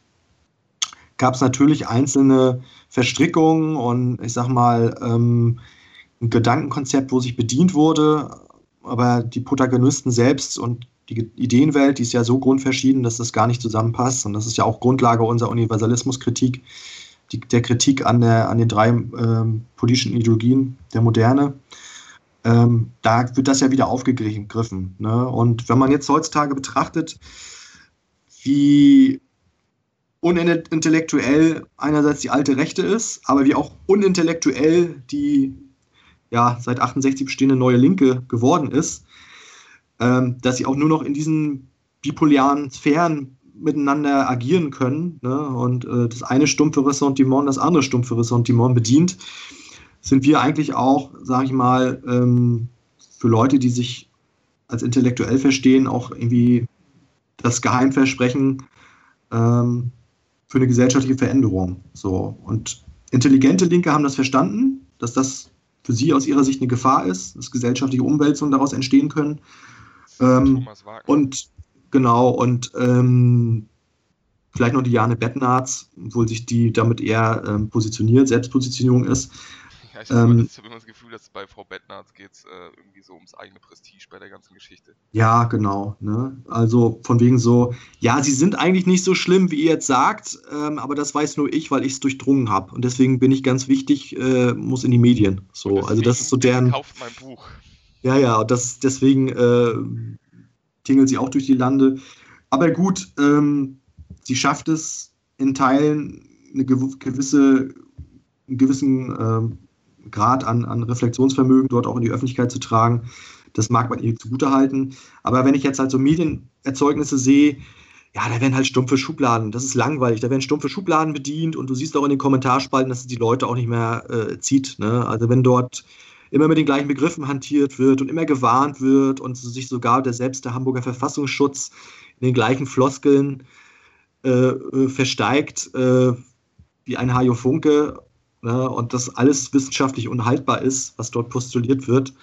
gab es natürlich einzelne Verstrickungen und ich sag mal ähm, ein Gedankenkonzept, wo sich bedient wurde, aber die Protagonisten selbst und die Ideenwelt, die ist ja so grundverschieden, dass das gar nicht zusammenpasst. Und das ist ja auch Grundlage unserer Universalismuskritik, die, der Kritik an, der, an den drei ähm, politischen Ideologien der Moderne. Ähm, da wird das ja wieder aufgegriffen. Ne? Und wenn man jetzt heutzutage betrachtet, wie unintellektuell einerseits die alte Rechte ist, aber wie auch unintellektuell die ja, seit 68 bestehende neue Linke geworden ist, ähm, dass sie auch nur noch in diesen bipolaren Sphären miteinander agieren können ne? und äh, das eine stumpfe Ressentiment das andere stumpfe Ressentiment bedient, sind wir eigentlich auch, sage ich mal, ähm, für Leute, die sich als intellektuell verstehen, auch irgendwie das Geheimversprechen ähm, für eine gesellschaftliche Veränderung. So. Und intelligente Linke haben das verstanden, dass das für sie aus ihrer Sicht eine Gefahr ist, dass gesellschaftliche Umwälzungen daraus entstehen können. Ähm, und genau, und ähm, vielleicht noch die Jane Bettnarz, obwohl sich die damit eher ähm, positioniert, Selbstpositionierung ist. Ja, ich habe Ähm, immer, hab immer das Gefühl, dass bei Frau Bettnarz geht es äh, irgendwie so ums eigene Prestige bei der ganzen Geschichte. Ja, genau. Ne? Also von wegen so, ja, sie sind eigentlich nicht so schlimm, wie ihr jetzt sagt, ähm, aber das weiß nur ich, weil ich es durchdrungen habe. Und deswegen bin ich ganz wichtig, äh, muss in die Medien. So, also das ist so deren. Kauft mein Buch. Ja, ja, das, deswegen äh, tingelt sie auch durch die Lande. Aber gut, ähm, sie schafft es in Teilen eine gewisse, einen gewissen ähm, Grad an, an Reflexionsvermögen dort auch in die Öffentlichkeit zu tragen. Das mag man ihr zugutehalten. Aber wenn ich jetzt halt so Medienerzeugnisse sehe, ja, da werden halt stumpfe Schubladen. Das ist langweilig. Da werden stumpfe Schubladen bedient und du siehst auch in den Kommentarspalten, dass es die Leute auch nicht mehr äh, zieht. Ne? Also wenn dort immer mit den gleichen Begriffen hantiert wird und immer gewarnt wird und sich sogar der selbst der Hamburger Verfassungsschutz in den gleichen Floskeln äh, äh versteigt äh, wie ein Hajo Funke ne? und das alles wissenschaftlich unhaltbar ist, was dort postuliert wird,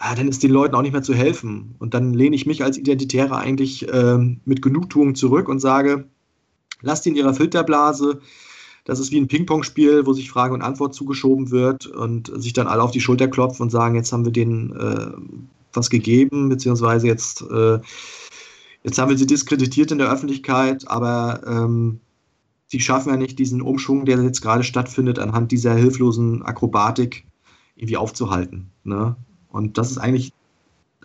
ja, dann ist den Leuten auch nicht mehr zu helfen. Und dann lehne ich mich als Identitärer eigentlich äh, mit Genugtuung zurück und sage, lasst die in ihrer Filterblase. Das ist wie ein Ping-Pong-Spiel, wo sich Frage und Antwort zugeschoben wird und sich dann alle auf die Schulter klopfen und sagen, jetzt haben wir denen äh, was gegeben, beziehungsweise jetzt, äh, jetzt haben wir sie diskreditiert in der Öffentlichkeit, aber ähm, sie schaffen ja nicht diesen Umschwung, der jetzt gerade stattfindet, anhand dieser hilflosen Akrobatik irgendwie aufzuhalten. Ne? Und das ist eigentlich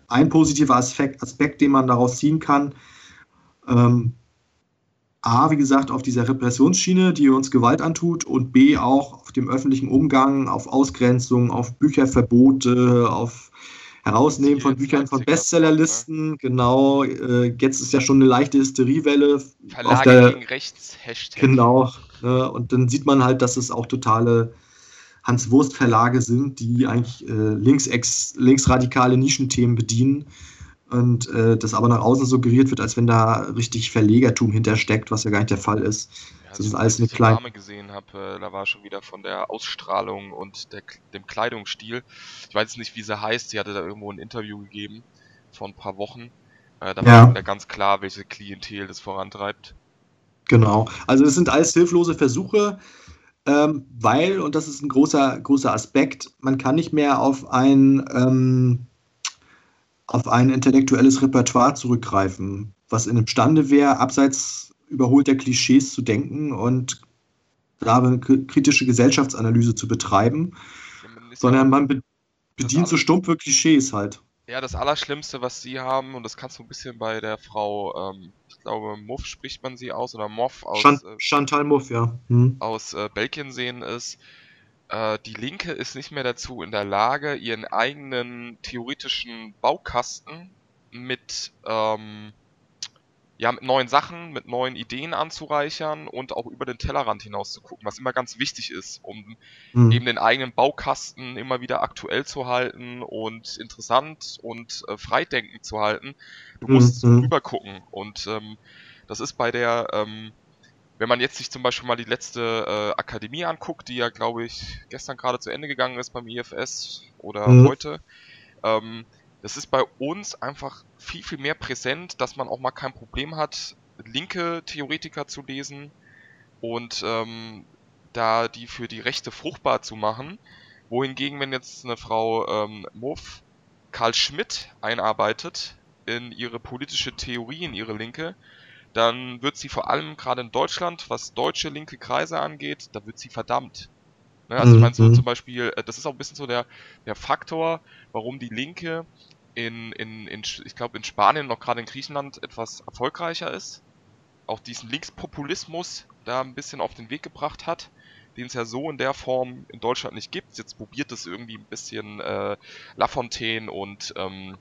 ein positiver Aspekt, Aspekt den man daraus ziehen kann. Ähm, A, wie gesagt, auf dieser Repressionsschiene, die uns Gewalt antut, und B, auch auf dem öffentlichen Umgang, auf Ausgrenzung, auf Bücherverbote, auf Herausnehmen von Büchern von Bestsellerlisten. Genau, äh, jetzt ist ja schon eine leichte Hysteriewelle. Verlage auf der, gegen rechts, Hashtag. Genau, ne, und dann sieht man halt, dass es auch totale Hans-Wurst-Verlage sind, die eigentlich äh, links linksradikale Nischenthemen bedienen und äh, das aber nach außen suggeriert wird, als wenn da richtig Verlegertum hintersteckt, was ja gar nicht der Fall ist. Das ist alles eine kleine. Name gesehen habe, äh, da war schon wieder von der Ausstrahlung und der, dem Kleidungsstil. Ich weiß nicht, wie sie heißt. Sie hatte da irgendwo ein Interview gegeben vor ein paar Wochen. Äh, da war ja ganz klar, welche Klientel das vorantreibt. Genau. Also es sind alles hilflose Versuche, ähm, weil, und das ist ein großer, großer Aspekt, man kann nicht mehr auf ein, ähm, auf ein intellektuelles Repertoire zurückgreifen, was in imstande wäre, abseits überholter Klischees zu denken und da eine kritische Gesellschaftsanalyse zu betreiben, sondern man bedient so stumpfe Klischees halt. Ja, das Allerschlimmste, was sie haben, und das kannst du ein bisschen bei der Frau, ähm, ich glaube, Muff spricht man sie aus, oder Moff aus. Chan äh, Chantal Muff, ja. Hm. Aus äh, Belgien sehen ist, äh, die Linke ist nicht mehr dazu in der Lage, ihren eigenen theoretischen Baukasten mit ähm, ja, mit neuen Sachen, mit neuen Ideen anzureichern und auch über den Tellerrand hinaus zu gucken, was immer ganz wichtig ist, um mhm. eben den eigenen Baukasten immer wieder aktuell zu halten und interessant und äh, freidenkend zu halten. Du mhm. musst mhm. rüber und ähm, das ist bei der, ähm, wenn man jetzt sich zum Beispiel mal die letzte äh, Akademie anguckt, die ja, glaube ich, gestern gerade zu Ende gegangen ist beim IFS oder mhm. heute, ähm, das ist bei uns einfach viel, viel mehr präsent, dass man auch mal kein Problem hat, linke Theoretiker zu lesen und ähm, da die für die Rechte fruchtbar zu machen. Wohingegen, wenn jetzt eine Frau ähm, Muff Karl Schmidt einarbeitet in ihre politische Theorie, in ihre Linke, dann wird sie vor allem gerade in Deutschland, was deutsche linke Kreise angeht, da wird sie verdammt. Ne? Also ich meine so mhm. zum Beispiel, äh, das ist auch ein bisschen so der, der Faktor, warum die Linke in, in, in ich glaube in Spanien noch gerade in Griechenland etwas erfolgreicher ist. Auch diesen Linkspopulismus da ein bisschen auf den Weg gebracht hat, den es ja so in der Form in Deutschland nicht gibt. Jetzt probiert es irgendwie ein bisschen äh, Lafontaine und ähm,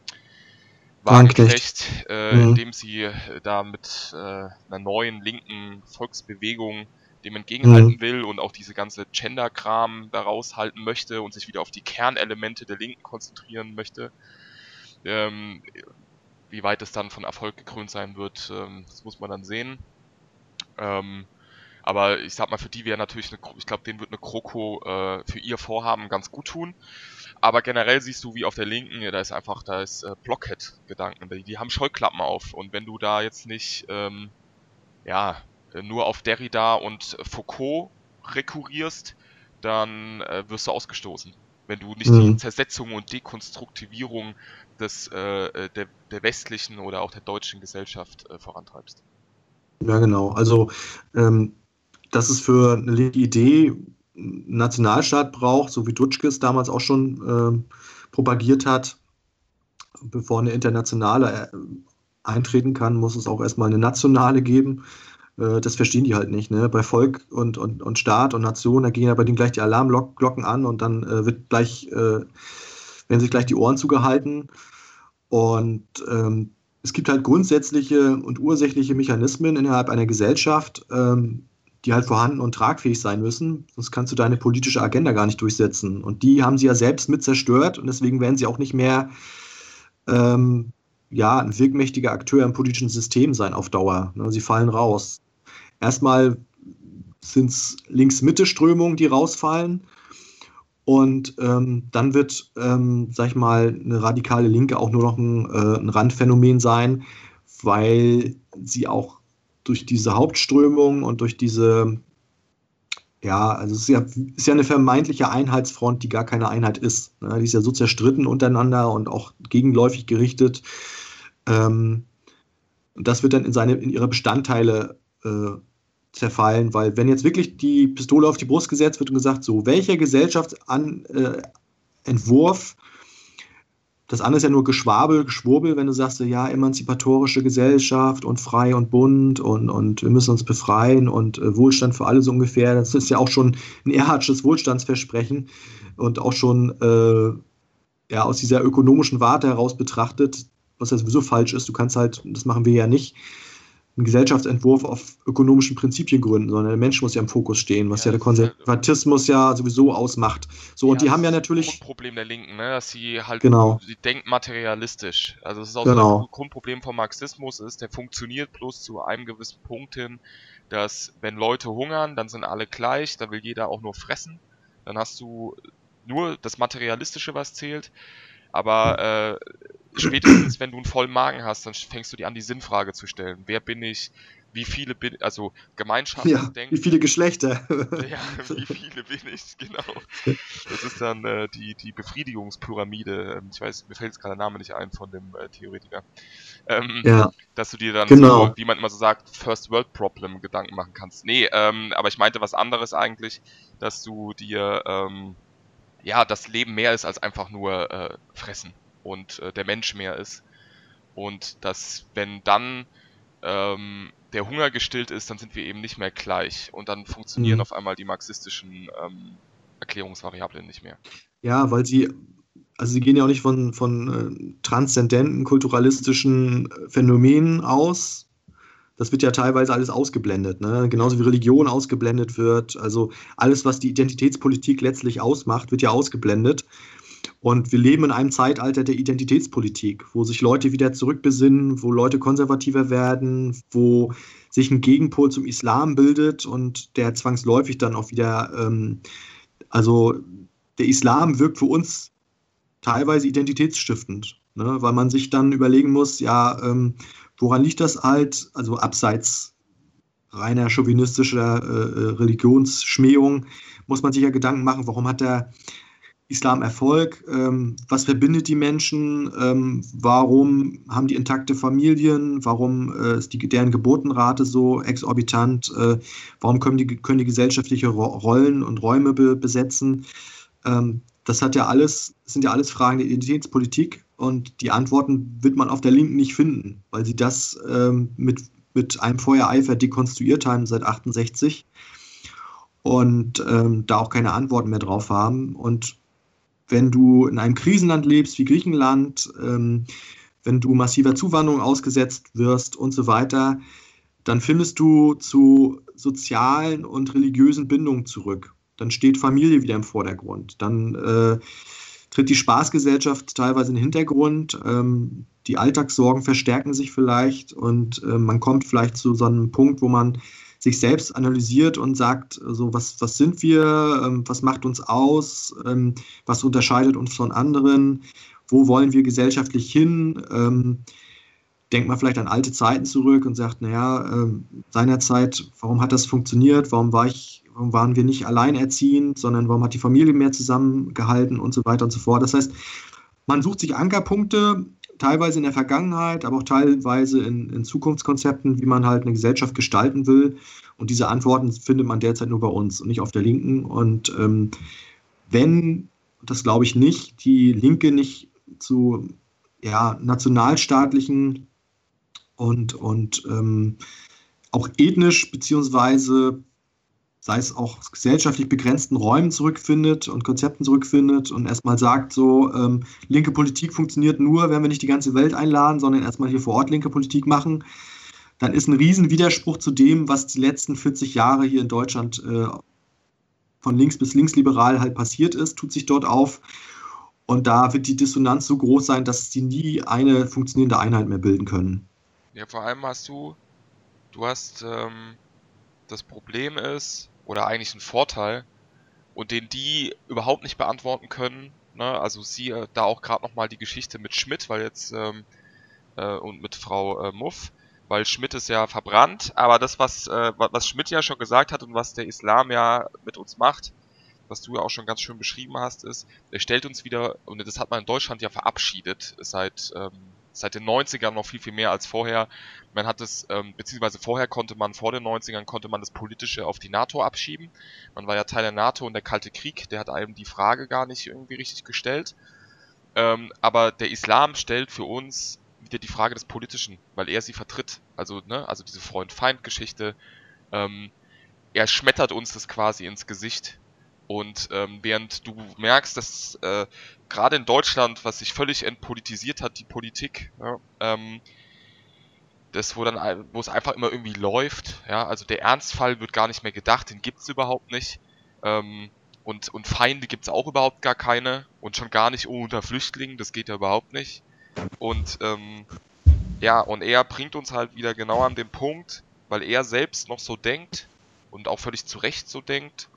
Wagenknecht, äh, mhm. indem sie äh, da mit äh, einer neuen linken Volksbewegung dem entgegenhalten mhm. will und auch diese ganze Gender-Kram da raushalten möchte und sich wieder auf die Kernelemente der Linken konzentrieren möchte. Ähm, wie weit es dann von Erfolg gekrönt sein wird, ähm, das muss man dann sehen. Ähm, aber ich sag mal, für die wäre natürlich, eine, ich glaube, denen wird eine Kroko äh, für ihr Vorhaben ganz gut tun. Aber generell siehst du, wie auf der Linken, da ist einfach, da ist äh, Blockhead-Gedanken. Die, die, haben Scheuklappen auf. Und wenn du da jetzt nicht, ähm, ja, nur auf Derrida und Foucault rekurrierst, dann äh, wirst du ausgestoßen. Wenn du nicht mhm. die Zersetzung und Dekonstruktivierung des, äh, der, der westlichen oder auch der deutschen Gesellschaft äh, vorantreibst. Ja, genau. Also, ähm, dass es für eine Idee Nationalstaat braucht, so wie Dutschke damals auch schon äh, propagiert hat, bevor eine internationale äh, eintreten kann, muss es auch erstmal eine nationale geben. Äh, das verstehen die halt nicht. Ne? Bei Volk und, und, und Staat und Nation, da gehen ja bei denen gleich die Alarmglocken an und dann äh, wird gleich, äh, werden sich gleich die Ohren zugehalten. Und ähm, es gibt halt grundsätzliche und ursächliche Mechanismen innerhalb einer Gesellschaft, ähm, die halt vorhanden und tragfähig sein müssen, sonst kannst du deine politische Agenda gar nicht durchsetzen. Und die haben sie ja selbst mit zerstört und deswegen werden sie auch nicht mehr ähm, ja, ein wirkmächtiger Akteur im politischen System sein auf Dauer. Ne? Sie fallen raus. Erstmal sind es Links-Mitte-Strömungen, die rausfallen. Und ähm, dann wird, ähm, sag ich mal, eine radikale Linke auch nur noch ein, äh, ein Randphänomen sein, weil sie auch durch diese Hauptströmung und durch diese, ja, also es ist ja, ist ja eine vermeintliche Einheitsfront, die gar keine Einheit ist. Ne? Die ist ja so zerstritten untereinander und auch gegenläufig gerichtet. Ähm, und das wird dann in, seine, in ihre Bestandteile äh, zerfallen, weil wenn jetzt wirklich die Pistole auf die Brust gesetzt wird und gesagt, so, welcher Gesellschaftsentwurf äh, das andere ist ja nur Geschwabel, Geschwurbel, wenn du sagst, ja, emanzipatorische Gesellschaft und frei und bunt und, und wir müssen uns befreien und äh, Wohlstand für alle so ungefähr. Das ist ja auch schon ein Erhardsches Wohlstandsversprechen und auch schon äh, ja, aus dieser ökonomischen Warte heraus betrachtet, was ja sowieso falsch ist. Du kannst halt, das machen wir ja nicht, einen Gesellschaftsentwurf auf ökonomischen Prinzipien gründen, sondern der Mensch muss ja im Fokus stehen, was ja, ja der Konservatismus ja sowieso ausmacht. So, ja, und die haben ja natürlich. Das Grundproblem der Linken, ne? dass sie halt, genau. sie denken materialistisch. Also, das ist auch genau. so ein Grundproblem vom Marxismus, ist, der funktioniert bloß zu einem gewissen Punkt hin, dass, wenn Leute hungern, dann sind alle gleich, dann will jeder auch nur fressen. Dann hast du nur das Materialistische, was zählt. Aber äh, spätestens, wenn du einen vollen Magen hast, dann fängst du dir an, die Sinnfrage zu stellen. Wer bin ich? Wie viele bin also Gemeinschaft ja, denken. Wie viele Geschlechter? ja, wie viele bin ich, <laughs> genau. Das ist dann äh, die, die Befriedigungspyramide. Ähm, ich weiß, mir fällt jetzt gerade der Name nicht ein von dem äh, Theoretiker. Ähm, ja. Dass du dir dann genau. so, wie man immer so sagt, First World Problem Gedanken machen kannst. Nee, ähm, aber ich meinte was anderes eigentlich, dass du dir ähm, ja, das Leben mehr ist als einfach nur äh, fressen und äh, der Mensch mehr ist. Und dass, wenn dann ähm, der Hunger gestillt ist, dann sind wir eben nicht mehr gleich. Und dann funktionieren mhm. auf einmal die marxistischen ähm, Erklärungsvariablen nicht mehr. Ja, weil sie, also sie gehen ja auch nicht von, von äh, transzendenten, kulturalistischen Phänomenen aus. Das wird ja teilweise alles ausgeblendet, ne? genauso wie Religion ausgeblendet wird. Also alles, was die Identitätspolitik letztlich ausmacht, wird ja ausgeblendet. Und wir leben in einem Zeitalter der Identitätspolitik, wo sich Leute wieder zurückbesinnen, wo Leute konservativer werden, wo sich ein Gegenpol zum Islam bildet und der zwangsläufig dann auch wieder, ähm, also der Islam wirkt für uns teilweise identitätsstiftend, ne? weil man sich dann überlegen muss, ja, ähm, woran liegt das halt, also abseits reiner chauvinistischer äh, äh Religionsschmähung, muss man sich ja Gedanken machen, warum hat der Islam Erfolg? Ähm, was verbindet die Menschen? Ähm, warum haben die intakte Familien? Warum äh, ist die, deren Geburtenrate so exorbitant? Äh, warum können die, können die gesellschaftliche Ro Rollen und Räume be besetzen? Ähm, das hat ja alles, sind ja alles Fragen der Identitätspolitik und die Antworten wird man auf der Linken nicht finden, weil sie das ähm, mit, mit einem Feuereifer dekonstruiert haben seit 68 und ähm, da auch keine Antworten mehr drauf haben. Und wenn du in einem Krisenland lebst wie Griechenland, ähm, wenn du massiver Zuwanderung ausgesetzt wirst und so weiter, dann findest du zu sozialen und religiösen Bindungen zurück. Dann steht Familie wieder im Vordergrund. Dann äh, tritt die Spaßgesellschaft teilweise in den Hintergrund. Ähm, die Alltagssorgen verstärken sich vielleicht und äh, man kommt vielleicht zu so einem Punkt, wo man sich selbst analysiert und sagt, so was, was sind wir, ähm, was macht uns aus, ähm, was unterscheidet uns von anderen, wo wollen wir gesellschaftlich hin, ähm, denkt man vielleicht an alte Zeiten zurück und sagt, naja, ähm, seinerzeit, warum hat das funktioniert, warum war ich, warum waren wir nicht alleinerziehend, sondern warum hat die Familie mehr zusammengehalten und so weiter und so fort. Das heißt, man sucht sich Ankerpunkte, teilweise in der Vergangenheit, aber auch teilweise in, in, Zukunftskonzepten, wie man halt eine Gesellschaft gestalten will. Und diese Antworten findet man derzeit nur bei uns und nicht auf der Linken. Und ähm, wenn, das glaube ich nicht, die Linke nicht zu ja, nationalstaatlichen und, und ähm, auch ethnisch beziehungsweise sei es auch gesellschaftlich begrenzten Räumen zurückfindet und Konzepten zurückfindet und erstmal sagt, so ähm, linke Politik funktioniert nur, wenn wir nicht die ganze Welt einladen, sondern erstmal hier vor Ort linke Politik machen, dann ist ein Riesenwiderspruch zu dem, was die letzten 40 Jahre hier in Deutschland äh, von links bis linksliberal halt passiert ist, tut sich dort auf. Und da wird die Dissonanz so groß sein, dass sie nie eine funktionierende Einheit mehr bilden können. Ja, vor allem hast du, du hast, ähm, das Problem ist, oder eigentlich ein Vorteil, und den die überhaupt nicht beantworten können, ne? also sie äh, da auch gerade nochmal die Geschichte mit Schmidt, weil jetzt, ähm, äh, und mit Frau äh, Muff, weil Schmidt ist ja verbrannt, aber das, was, äh, was Schmidt ja schon gesagt hat und was der Islam ja mit uns macht, was du ja auch schon ganz schön beschrieben hast, ist, er stellt uns wieder, und das hat man in Deutschland ja verabschiedet, seit, ähm, seit den 90ern noch viel, viel mehr als vorher. Man hat es, ähm, beziehungsweise vorher konnte man, vor den 90ern konnte man das Politische auf die NATO abschieben. Man war ja Teil der NATO und der Kalte Krieg, der hat einem die Frage gar nicht irgendwie richtig gestellt. Ähm, aber der Islam stellt für uns wieder die Frage des Politischen, weil er sie vertritt. Also, ne, also diese Freund-Feind-Geschichte. Ähm, er schmettert uns das quasi ins Gesicht. Und ähm, während du merkst, dass äh, gerade in Deutschland, was sich völlig entpolitisiert hat, die Politik, ja, ähm, das, wo dann, wo es einfach immer irgendwie läuft, ja, also der Ernstfall wird gar nicht mehr gedacht, den gibt's überhaupt nicht. Ähm, und, und Feinde gibt's auch überhaupt gar keine und schon gar nicht unter Flüchtlingen, das geht ja überhaupt nicht. Und ähm, ja, und er bringt uns halt wieder genau an den Punkt, weil er selbst noch so denkt und auch völlig zu Recht so denkt,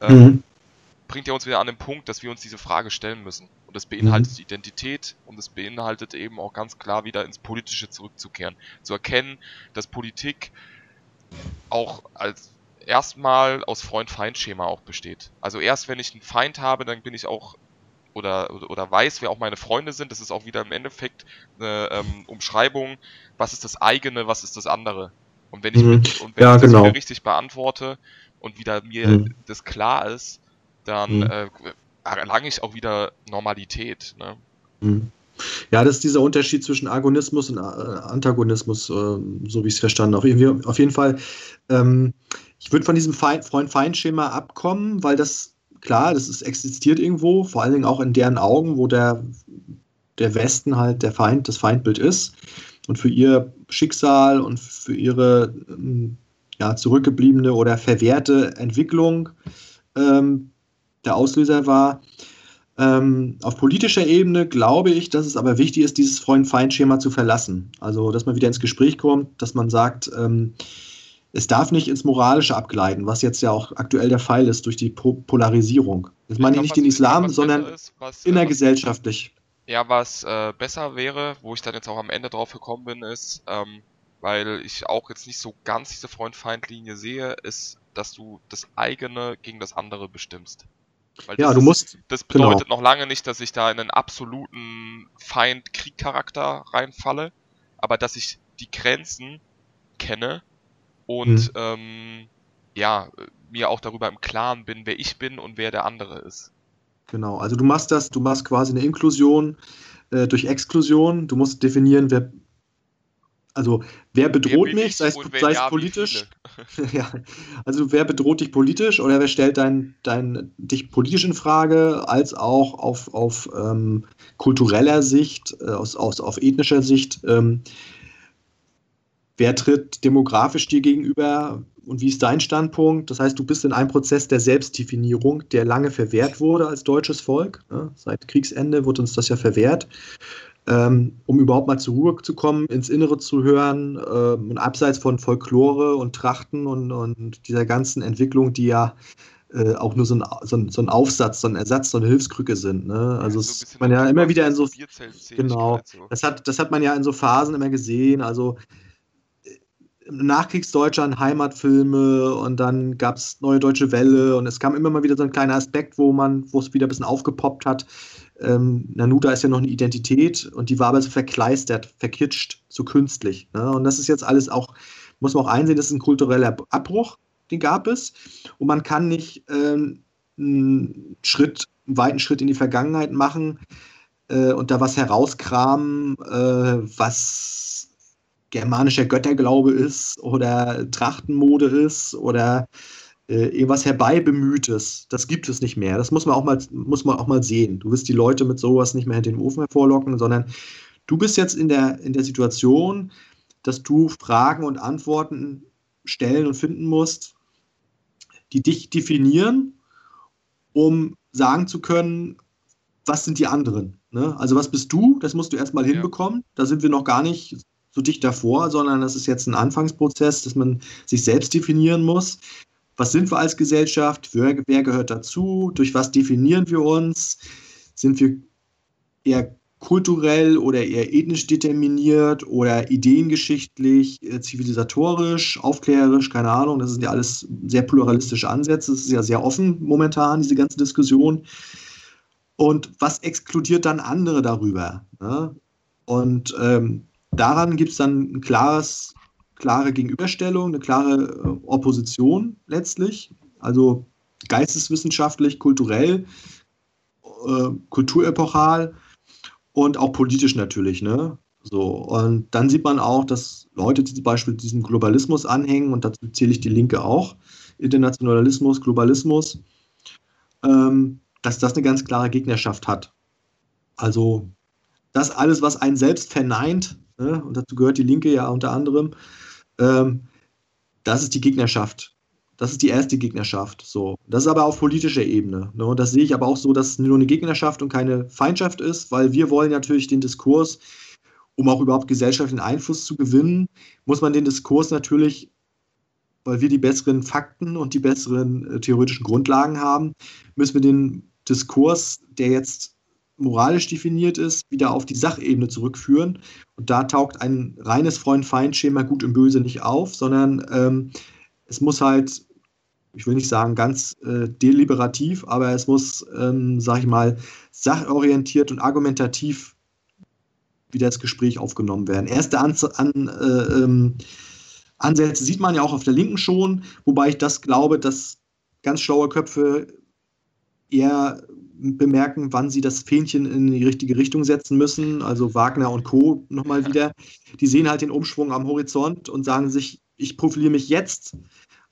ähm, mhm. Bringt er uns wieder an den Punkt, dass wir uns diese Frage stellen müssen. Und das beinhaltet mhm. Identität und es beinhaltet eben auch ganz klar wieder ins Politische zurückzukehren. Zu erkennen, dass Politik auch als erstmal aus Freund-Feind-Schema auch besteht. Also erst wenn ich einen Feind habe, dann bin ich auch oder, oder weiß, wer auch meine Freunde sind. Das ist auch wieder im Endeffekt eine ähm, Umschreibung, was ist das eigene, was ist das andere. Und wenn ich, mhm. mit, und wenn ja, ich genau. das wieder richtig beantworte und wieder mir mhm. das klar ist, dann mhm. äh, erlange ich auch wieder Normalität. Ne? Mhm. Ja, das ist dieser Unterschied zwischen Agonismus und äh, Antagonismus, äh, so wie ich es verstanden habe. Auf jeden Fall, ähm, ich würde von diesem Freund-Feind-Schema abkommen, weil das klar, das ist, existiert irgendwo, vor allen Dingen auch in deren Augen, wo der, der Westen halt der Feind, das Feindbild ist und für ihr Schicksal und für ihre ähm, ja, zurückgebliebene oder verwehrte Entwicklung ähm, der Auslöser war. Ähm, auf politischer Ebene glaube ich, dass es aber wichtig ist, dieses Freund-Feind-Schema zu verlassen. Also, dass man wieder ins Gespräch kommt, dass man sagt, ähm, es darf nicht ins Moralische abgleiten, was jetzt ja auch aktuell der Fall ist durch die Polarisierung. Das meine ich nicht den Islam, sondern ist, was, innergesellschaftlich. Ja, was äh, besser wäre, wo ich dann jetzt auch am Ende drauf gekommen bin, ist, ähm, weil ich auch jetzt nicht so ganz diese Freund-Feind-Linie sehe, ist, dass du das eigene gegen das andere bestimmst. Weil ja, du ist, musst. Das genau. bedeutet genau. noch lange nicht, dass ich da in einen absoluten Feind-Krieg-Charakter reinfalle, aber dass ich die Grenzen kenne und mhm. ähm, ja, mir auch darüber im Klaren bin, wer ich bin und wer der andere ist. Genau, also du machst das, du machst quasi eine Inklusion äh, durch Exklusion. Du musst definieren, wer, also wer bedroht wer mich, sei es, sei es ja, politisch. <laughs> ja, also wer bedroht dich politisch oder wer stellt dein, dein, dich politisch in Frage, als auch auf, auf ähm, kultureller Sicht, äh, aus, aus, auf ethnischer Sicht. Ähm, wer tritt demografisch dir gegenüber und wie ist dein Standpunkt? Das heißt, du bist in einem Prozess der Selbstdefinierung, der lange verwehrt wurde als deutsches Volk. Seit Kriegsende wurde uns das ja verwehrt. Ähm, um überhaupt mal zur Ruhe zu kommen, ins Innere zu hören ähm, und abseits von Folklore und Trachten und, und dieser ganzen Entwicklung, die ja äh, auch nur so ein, so, ein, so ein, Aufsatz, so ein Ersatz, so eine Hilfskrücke sind. Ne? Also ja, so man ja immer wieder in so genau, das hat das hat man ja in so Phasen immer gesehen. Also Nachkriegsdeutschland Heimatfilme und dann gab es Neue Deutsche Welle und es kam immer mal wieder so ein kleiner Aspekt, wo man, wo es wieder ein bisschen aufgepoppt hat. Ähm, Nanuta ist ja noch eine Identität und die war aber so verkleistert, verkitscht, so künstlich. Ne? Und das ist jetzt alles auch, muss man auch einsehen, das ist ein kultureller Abbruch, den gab es. Und man kann nicht ähm, einen Schritt, einen weiten Schritt in die Vergangenheit machen äh, und da was herauskramen, äh, was germanischer Götterglaube ist oder Trachtenmode ist oder äh, irgendwas herbeibemühtes. Das gibt es nicht mehr. Das muss man auch mal, muss man auch mal sehen. Du wirst die Leute mit sowas nicht mehr hinter den Ofen hervorlocken, sondern du bist jetzt in der, in der Situation, dass du Fragen und Antworten stellen und finden musst, die dich definieren, um sagen zu können, was sind die anderen. Ne? Also was bist du? Das musst du erstmal ja. hinbekommen. Da sind wir noch gar nicht so dicht davor, sondern das ist jetzt ein Anfangsprozess, dass man sich selbst definieren muss. Was sind wir als Gesellschaft? Wer, wer gehört dazu? Durch was definieren wir uns? Sind wir eher kulturell oder eher ethnisch determiniert oder ideengeschichtlich, äh, zivilisatorisch, aufklärerisch, keine Ahnung. Das sind ja alles sehr pluralistische Ansätze. Das ist ja sehr offen momentan, diese ganze Diskussion. Und was exkludiert dann andere darüber? Ne? Und ähm, daran gibt es dann ein klares, klare Gegenüberstellung, eine klare äh, Opposition letztlich. Also geisteswissenschaftlich, kulturell, äh, kulturepochal und auch politisch natürlich, ne? So, und dann sieht man auch, dass Leute, die zum Beispiel diesem Globalismus anhängen, und dazu zähle ich die Linke auch, Internationalismus, Globalismus, ähm, dass das eine ganz klare Gegnerschaft hat. Also das alles, was einen selbst verneint, ne, und dazu gehört die Linke ja unter anderem, ähm, das ist die Gegnerschaft. Das ist die erste Gegnerschaft. So. Das ist aber auf politischer Ebene. Ne? Und das sehe ich aber auch so, dass es nur eine Gegnerschaft und keine Feindschaft ist, weil wir wollen natürlich den Diskurs, um auch überhaupt gesellschaftlichen Einfluss zu gewinnen, muss man den Diskurs natürlich, weil wir die besseren Fakten und die besseren äh, theoretischen Grundlagen haben, müssen wir den Diskurs, der jetzt moralisch definiert ist, wieder auf die Sachebene zurückführen. Und da taugt ein reines Freund-Feind-Schema gut und böse nicht auf, sondern ähm, es muss halt ich will nicht sagen ganz äh, deliberativ, aber es muss, ähm, sag ich mal, sachorientiert und argumentativ wieder das Gespräch aufgenommen werden. Erste An an, äh, ähm, Ansätze sieht man ja auch auf der Linken schon, wobei ich das glaube, dass ganz schlaue Köpfe eher bemerken, wann sie das Fähnchen in die richtige Richtung setzen müssen. Also Wagner und Co. nochmal wieder. Die sehen halt den Umschwung am Horizont und sagen sich, ich profiliere mich jetzt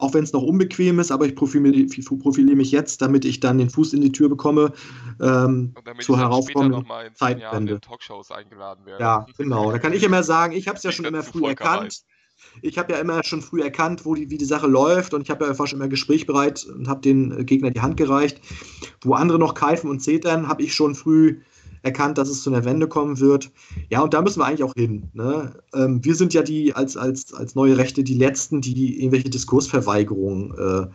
auch wenn es noch unbequem ist, aber ich profiliere, profiliere, mich jetzt, damit ich dann den Fuß in die Tür bekomme ähm, zur heraufkommenden Zeitwende. Talkshows eingeladen werde. Ja, genau. Da kann ich immer sagen, ich habe es ja <laughs> schon immer früh erkannt. Ich habe ja immer schon früh erkannt, wo die, wie die Sache läuft und ich habe ja schon immer gesprächbereit und habe den Gegner die Hand gereicht. Wo andere noch keifen und zetern, habe ich schon früh erkannt, dass es zu einer Wende kommen wird. Ja, und da müssen wir eigentlich auch hin. Ne? Ähm, wir sind ja die als, als, als neue Rechte die Letzten, die irgendwelche Diskursverweigerungen äh,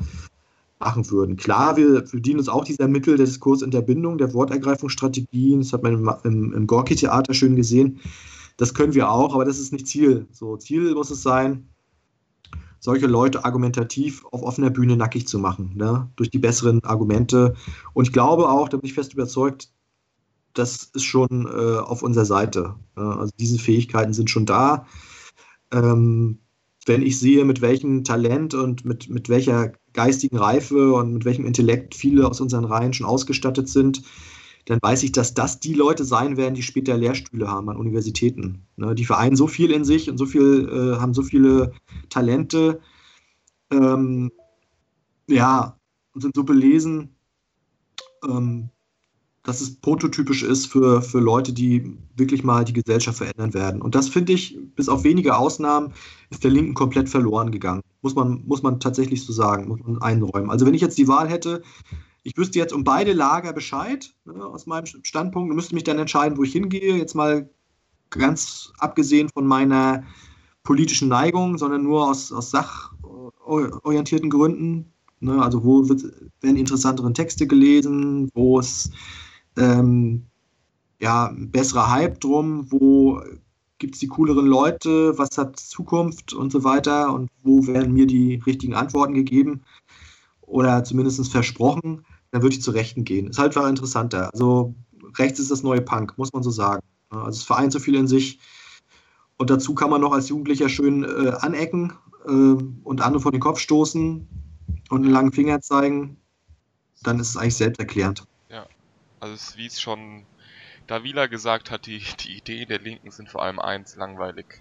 machen würden. Klar, wir bedienen uns auch dieser Mittel der Diskursinterbindung, der Wortergreifungsstrategien. Das hat man im, im, im Gorki-Theater schön gesehen. Das können wir auch, aber das ist nicht Ziel. So, Ziel muss es sein, solche Leute argumentativ auf offener Bühne nackig zu machen, ne? durch die besseren Argumente. Und ich glaube auch, da bin ich fest überzeugt, das ist schon äh, auf unserer Seite. also diese Fähigkeiten sind schon da. Ähm, wenn ich sehe, mit welchem Talent und mit, mit welcher geistigen Reife und mit welchem Intellekt viele aus unseren Reihen schon ausgestattet sind, dann weiß ich, dass das die Leute sein werden, die später Lehrstühle haben an Universitäten. Ne, die vereinen so viel in sich und so viel, äh, haben so viele Talente, ähm, ja, und sind so belesen, ähm, dass es prototypisch ist für, für Leute, die wirklich mal die Gesellschaft verändern werden. Und das finde ich, bis auf wenige Ausnahmen, ist der Linken komplett verloren gegangen. Muss man, muss man tatsächlich so sagen, muss man einräumen. Also wenn ich jetzt die Wahl hätte, ich wüsste jetzt um beide Lager Bescheid, ne, aus meinem Standpunkt, und müsste mich dann entscheiden, wo ich hingehe. Jetzt mal ganz abgesehen von meiner politischen Neigung, sondern nur aus, aus sachorientierten Gründen. Ne, also wo wird, werden interessanteren Texte gelesen, wo es ähm, ja, besserer Hype drum, wo gibt es die cooleren Leute, was hat Zukunft und so weiter und wo werden mir die richtigen Antworten gegeben oder zumindest versprochen, dann würde ich zu Rechten gehen. Ist halt einfach interessanter. Also rechts ist das neue Punk, muss man so sagen. Also es vereint so viel in sich und dazu kann man noch als Jugendlicher schön äh, anecken äh, und andere vor den Kopf stoßen und einen langen Finger zeigen, dann ist es eigentlich selbsterklärend. Also wie es schon Davila gesagt hat, die, die Ideen der Linken sind vor allem eins, langweilig.